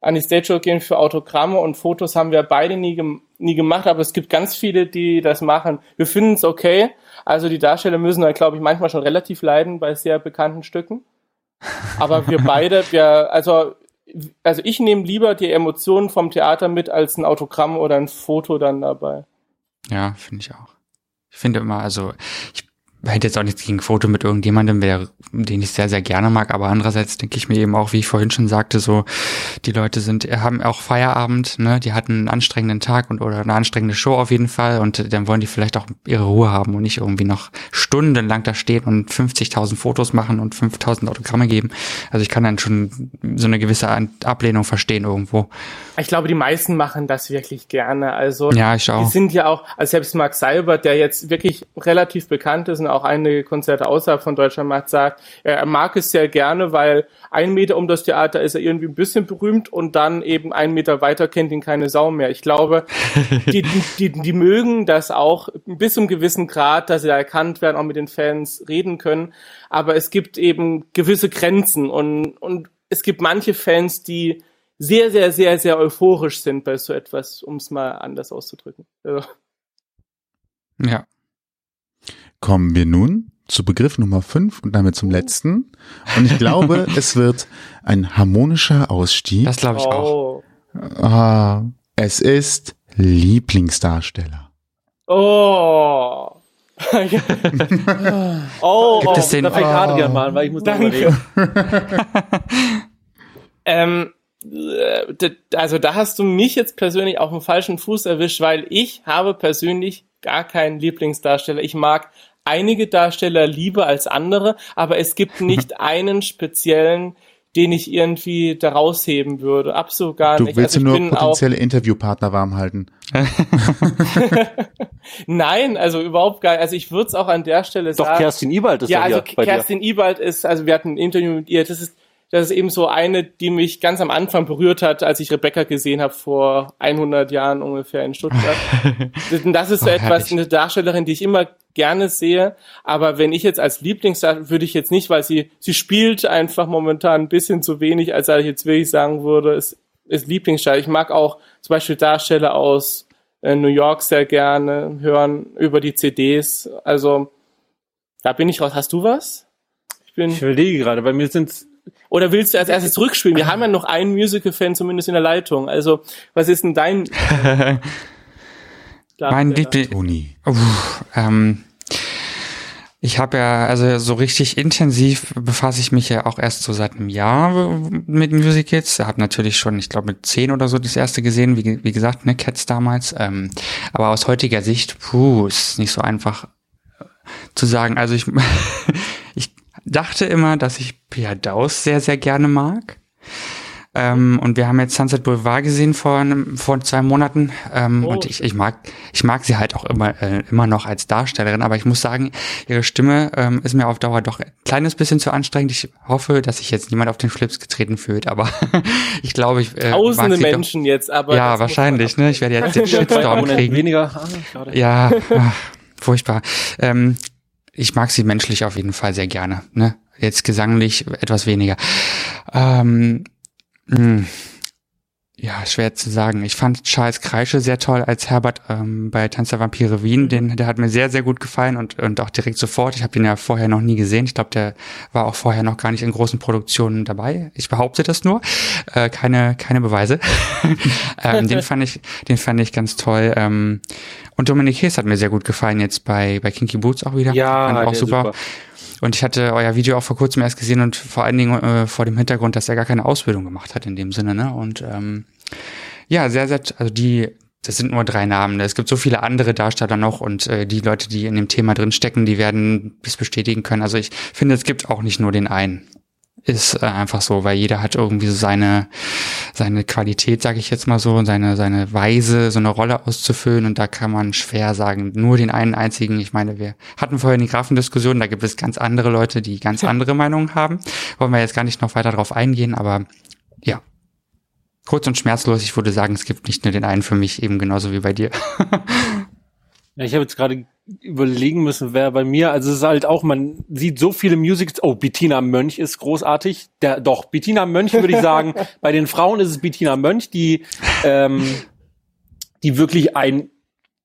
an die Stage-Door gehen für Autogramme und Fotos, haben wir beide nie, gem nie gemacht. Aber es gibt ganz viele, die das machen. Wir finden es okay. Also die Darsteller müssen da, glaube ich, manchmal schon relativ leiden bei sehr bekannten Stücken. Aber wir beide, wir, also, also ich nehme lieber die Emotionen vom Theater mit als ein Autogramm oder ein Foto dann dabei. Ja, finde ich auch. Ich finde immer, also ich hätte jetzt auch nichts gegen ein Foto mit irgendjemandem, der, den ich sehr, sehr gerne mag, aber andererseits denke ich mir eben auch, wie ich vorhin schon sagte, so, die Leute sind, haben auch Feierabend, ne, die hatten einen anstrengenden Tag und oder eine anstrengende Show auf jeden Fall und dann wollen die vielleicht auch ihre Ruhe haben und nicht irgendwie noch stundenlang da stehen und 50.000 Fotos machen und 5.000 Autogramme geben. Also ich kann dann schon so eine gewisse Ablehnung verstehen irgendwo. Ich glaube, die meisten machen das wirklich gerne. Also Ja, ich die auch. sind ja auch, also selbst Mark Seibert, der jetzt wirklich relativ bekannt ist und auch einige Konzerte außerhalb von Deutschland macht, sagt, er mag es sehr gerne, weil ein Meter um das Theater ist er irgendwie ein bisschen berühmt und dann eben einen Meter weiter kennt ihn keine Sau mehr. Ich glaube, die, die, die, die mögen das auch bis zum gewissen Grad, dass sie da erkannt werden, auch mit den Fans reden können. Aber es gibt eben gewisse Grenzen und, und es gibt manche Fans, die sehr, sehr, sehr, sehr euphorisch sind bei so etwas, um es mal anders auszudrücken. Also, Ja. Kommen wir nun zu Begriff Nummer 5 und damit zum letzten. Und ich glaube, es wird ein harmonischer Ausstieg. Das glaube ich auch. oh. Ah, es ist Lieblingsdarsteller. Oh. oh, Gibt oh. es den- Da fängt Adrian mal an, weil ich muss Danke. überlegen. Ähm, äh, also da hast du mich jetzt persönlich auf dem falschen Fuß erwischt, weil ich habe persönlich gar keinen Lieblingsdarsteller. Ich mag einige Darsteller lieber als andere, aber es gibt nicht einen speziellen, den ich irgendwie da rausheben würde. Absolut gar Du nicht. willst also nur potenzielle Interviewpartner warm halten. nein, also überhaupt gar nicht. Also ich würde es auch an der Stelle Doch, sagen. Kerstin Ibald ist ja, doch also. Kerstin Ibald ist, also wir hatten ein Interview mit ihr, das ist, das ist eben so eine, die mich ganz am Anfang berührt hat, als ich Rebecca gesehen habe vor 100 Jahren ungefähr in Stuttgart. das, ist so Oh, etwas, herrlich. eine Darstellerin, die ich immer gerne sehe, aber wenn ich jetzt als Lieblingsdarsteller, würde ich jetzt nicht, weil sie, sie spielt einfach momentan ein bisschen zu wenig, als dass ich jetzt wirklich sagen würde, es ist Lieblingsdarsteller. Ich mag auch zum Beispiel Darsteller aus äh, New York sehr gerne hören über die CDs, also da bin ich raus. Hast du was? Ich bin. Ich überlege gerade, bei mir sind Oder willst du als erstes zurückspielen? Wir haben ja noch einen Musical-Fan zumindest in der Leitung. Also, was ist denn dein Mein Darsteller? Liebling, Toni. Uff, ähm, ich habe ja, also so richtig intensiv befasse ich mich ja auch erst so seit einem Jahr mit Musicals. Habe natürlich schon, ich glaube mit zehn oder so das erste gesehen, wie, wie gesagt, ne, Cats damals. Ähm, aber aus heutiger Sicht, puh, ist nicht so einfach äh, zu sagen. Also ich, ich dachte immer, dass ich Pia Daus sehr, sehr gerne mag. Ähm, und wir haben jetzt Sunset Boulevard gesehen vor, vor zwei Monaten. Ähm, Oh. Und ich, ich mag, ich mag sie halt auch immer, äh, immer noch als Darstellerin, aber ich muss sagen, ihre Stimme ähm, ist mir auf Dauer doch ein kleines bisschen zu anstrengend. Ich hoffe, dass sich jetzt niemand auf den Schlips getreten fühlt, aber ich glaube, ich äh, Tausende mag sie Menschen jetzt, aber. Doch, ja, wahrscheinlich, ne? Ich werde jetzt den Shitstorm kriegen. weniger. Ah. Ja, ach, furchtbar. Ähm, ich mag sie menschlich auf jeden Fall sehr gerne. Ne? Jetzt gesanglich etwas weniger. Ähm, mh, Ja, schwer zu sagen. Ich fand Charles Kreische sehr toll als Herbert ähm, bei Tanz der Vampire Wien. Den, der hat mir sehr, sehr gut gefallen und, und auch direkt sofort. Ich habe den ja vorher noch nie gesehen. Ich glaube, der war auch vorher noch gar nicht in großen Produktionen dabei. Ich behaupte das nur. Äh, keine, keine Beweise. ähm, den fand ich, den fand ich ganz toll. Ähm, und Dominik Hess hat mir sehr gut gefallen jetzt bei, bei Kinky Boots auch wieder. Ja, fand auch super. super. Und ich hatte euer Video auch vor kurzem erst gesehen und vor allen Dingen äh, vor dem Hintergrund, dass er gar keine Ausbildung gemacht hat in dem Sinne, ne? Und ähm, ja, sehr, sehr, also die, das sind nur drei Namen. Es gibt so viele andere Darsteller noch und äh, die Leute, die in dem Thema drin stecken, die werden es bestätigen können. Also ich finde, es gibt auch nicht nur den einen. Ist äh, einfach so, weil jeder hat irgendwie so seine seine Qualität, sage ich jetzt mal so, und seine seine Weise, so eine Rolle auszufüllen und da kann man schwer sagen, nur den einen einzigen. Ich meine, wir hatten vorher die Grafendiskussion, da gibt es ganz andere Leute, die ganz andere Meinungen haben. Wollen wir jetzt gar nicht noch weiter drauf eingehen, aber ja, kurz und schmerzlos. Ich würde sagen, es gibt nicht nur den einen für mich, eben genauso wie bei dir. Ja, ich habe jetzt gerade überlegen müssen, wer bei mir, also es ist halt auch, man sieht so viele Musics, oh, Bettina Mönch ist großartig. Der, doch, Bettina Mönch würde ich sagen, bei den Frauen ist es Bettina Mönch, die, ähm, die wirklich ein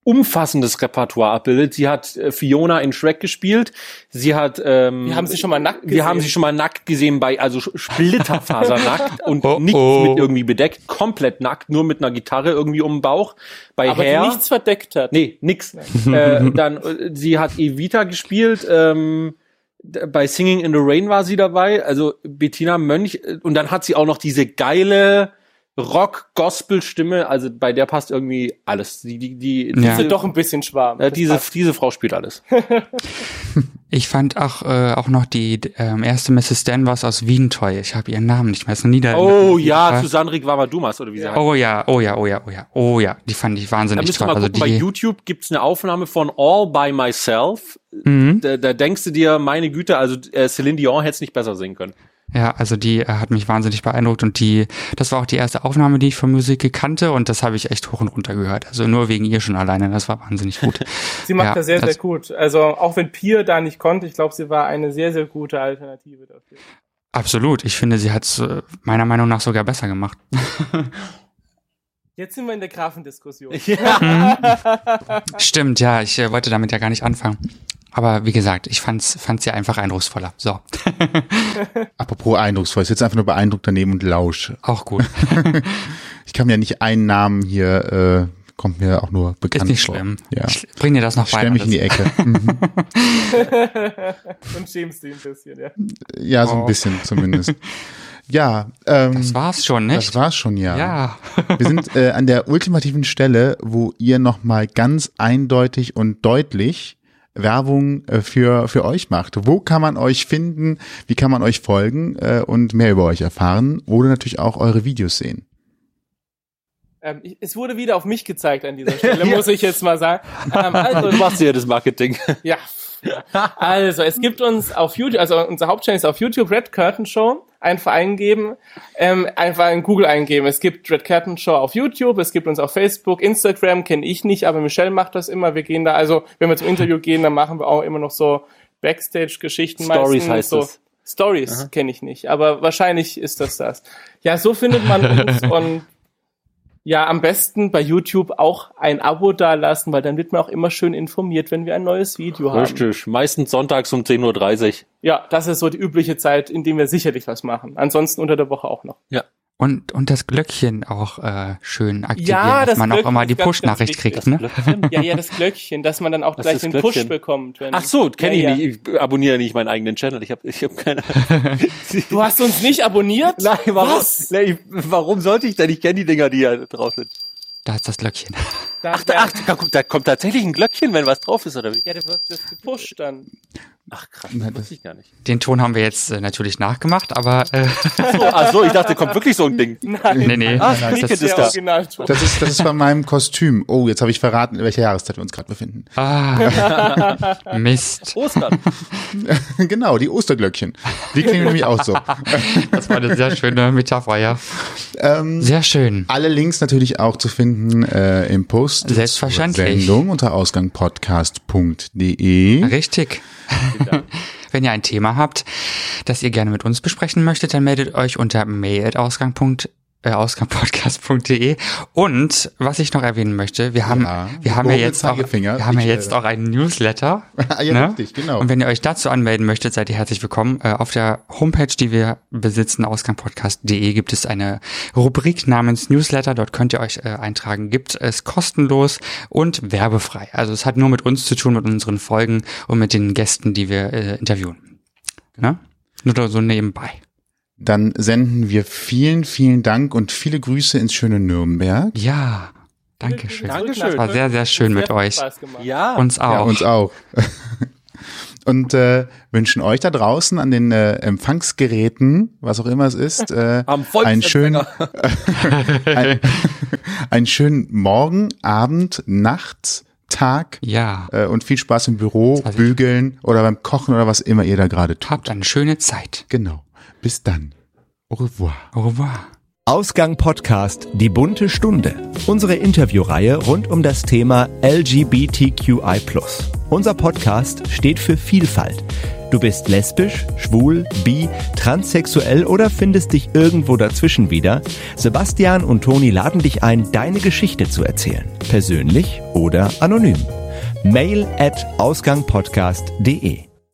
umfassendes Repertoire abbildet. Sie hat äh, Fiona in Shrek gespielt. Sie hat, ähm, Wir haben sie schon mal nackt wir haben gesehen. sie schon mal nackt gesehen bei, also splitterfasernackt und Oh, nichts oh. mit irgendwie bedeckt, komplett nackt, nur mit einer Gitarre irgendwie um den Bauch. Bei aber Hair, die nichts verdeckt hat. Nee, nix. äh, dann, äh, sie hat Evita gespielt, ähm, bei Singing in the Rain war sie dabei, also Bettina Mönch, äh, und dann hat sie auch noch diese geile Rock-Gospel-Stimme, also bei der passt irgendwie alles. Die, die, die, Ja. diese, Sind doch ein bisschen schwarm. äh, diese, passt. diese Frau spielt alles. Ich fand auch, äh, auch noch die ähm, erste Mrs. Danvers aus Wien toll. Ich habe ihren Namen nicht mehr. Ist noch nie da. Oh ja? Susanne Rigwama Dumas, oder wie sie heißt. Oh ja, oh ja, oh ja, oh ja, oh ja. Die fand ich wahnsinnig toll. mal Also gucken, bei die, YouTube gibt's eine Aufnahme von All by Myself. mhm. Da, da denkst du dir, meine Güte, also äh, Celine Dion hätte es nicht besser singen können. Ja, also die äh, hat mich wahnsinnig beeindruckt und die, das war auch die erste Aufnahme, die ich von Musik kannte und das habe ich echt hoch und runter gehört. Also nur wegen ihr schon alleine, das war wahnsinnig gut. Sie macht Ja, das sehr, das- sehr gut. Also auch wenn Pier da nicht konnte, ich glaube, sie war eine sehr, sehr gute Alternative dafür. Absolut. Ich finde, sie hat es äh, meiner Meinung nach sogar besser gemacht. Jetzt sind wir in der Grafendiskussion. Stimmt, ja, ich äh, wollte damit ja gar nicht anfangen. Aber wie gesagt, ich fand's, fand's ja einfach eindrucksvoller. So, Apropos eindrucksvoll, ich sitze einfach nur beeindruckt daneben und lausche. auch gut. Ich kann mir nicht einen Namen hier, äh, kommt mir auch nur bekannt Ist nicht vor. schlimm. Ja. Ich bring dir das noch Ich bei. stell mich in die Ecke. Mhm. Und schämst du ein bisschen, ja. Ja, so ein Oh. bisschen zumindest. Ja, ähm, Das war's schon, das nicht? war's schon, ja. ja. Wir sind äh, an der ultimativen Stelle, wo ihr nochmal ganz eindeutig und deutlich Werbung äh, für, für euch macht. Wo kann man euch finden? Wie kann man euch folgen äh, und mehr über euch erfahren? Oder natürlich auch eure Videos sehen. Ähm, es wurde wieder auf mich gezeigt an dieser Stelle, muss ich jetzt mal sagen. Ähm, also, Du machst ja das Marketing. Ja. Also, es gibt uns auf YouTube, also unser Hauptchannel ist auf YouTube Red Curtain Show. Einfach eingeben, ähm, einfach in Google eingeben. Es gibt Red Curtain Show auf YouTube, es gibt uns auf Facebook, Instagram kenne ich nicht, aber Michelle macht das immer. Wir gehen da, also wenn wir zum Interview gehen, dann machen wir auch immer noch so Backstage-Geschichten Stories meistens. heißt so. es. Stories kenne ich nicht, aber wahrscheinlich ist das das. Ja, so findet man uns und ja, am besten bei YouTube auch ein Abo dalassen, weil dann wird man auch immer schön informiert, wenn wir ein neues Video haben. Richtig. Meistens sonntags um 10.30 Uhr. Ja, das ist so die übliche Zeit, in der wir sicherlich was machen. Ansonsten unter der Woche auch noch. Ja. Und, und das Glöckchen auch äh, schön aktivieren, Ja, dass das man auch Glöckchen immer ist die Push-Nachricht kriegt, ne? Glöckchen? Ja, ja, das Glöckchen, dass man dann auch Was gleich den das Push bekommt. Wenn, Ach so, kenne ja, ich ja. nicht. Ich abonniere nicht meinen eigenen Channel. Ich habe ich hab keine. Du hast uns nicht abonniert? Nein, warum? Was? Nee, warum sollte ich denn? Ich kenne die Dinger, die da drauf sind. Da ist das Glöckchen. Da, Ach, da, ach da, kommt, da kommt tatsächlich ein Glöckchen, wenn was drauf ist, oder wie? ja, wird das gepusht dann. Ach krass, das das- wusste ich gar nicht. Den Ton haben wir jetzt äh, natürlich nachgemacht, aber äh, So, ach so, ich dachte, kommt wirklich so ein Ding. Nein, nee, nee. Ah, das Sneak ist, ist der da. Originalton. Das ist, das ist von meinem Kostüm. Oh, jetzt habe ich verraten, in welcher Jahreszeit wir uns gerade befinden. ah, Mist. Ostern. genau, die Osterglöckchen. Die klingen nämlich auch so. Das war eine sehr schöne Metapher, ja. Ähm, Sehr schön. alle Links natürlich auch zu finden äh, im Post Selbstverständlich. zur Sendung unter ausgangpodcast.de. Richtig. Wenn ihr ein Thema habt, das ihr gerne mit uns besprechen möchtet, dann meldet euch unter mail.ausgang. äh, ausgangpodcast.de. Und was ich noch erwähnen möchte, wir haben, Ja, wir haben ja jetzt auch, wir haben ja jetzt äh, auch einen Newsletter. Ja, richtig, genau. Und wenn ihr euch dazu anmelden möchtet, seid ihr herzlich willkommen. Äh, auf der Homepage, die wir besitzen, ausgangpodcast.de, gibt es eine Rubrik namens Newsletter. Dort könnt ihr euch äh, eintragen. Gibt es kostenlos und werbefrei. Also es hat nur mit uns zu tun, mit unseren Folgen und mit den Gästen, die wir äh, interviewen. Ne? Nur so nebenbei. Dann senden wir vielen, vielen Dank und viele Grüße ins schöne Nürnberg. Ja, danke schön. Dankeschön. War sehr, sehr schön mit euch. Spaß gemacht. Ja. Uns auch. Ja, uns auch. Und äh, wünschen euch da draußen an den äh, Empfangsgeräten, was auch immer es ist, äh, einen schönen, ein, einen schönen Morgen, Abend, Nacht, Tag ja, äh, und viel Spaß im Büro, sehr bügeln oder beim Kochen oder was immer ihr da gerade tut. habt eine schöne Zeit. Genau. Bis dann. Au revoir. Au revoir. Ausgang Podcast Die bunte Stunde. Unsere Interviewreihe rund um das Thema LGBTQI+. Unser Podcast steht für Vielfalt. Du bist lesbisch, schwul, bi, transsexuell oder findest dich irgendwo dazwischen wieder? Sebastian und Toni laden dich ein, deine Geschichte zu erzählen. Persönlich oder anonym. Mail at ausgangpodcast.de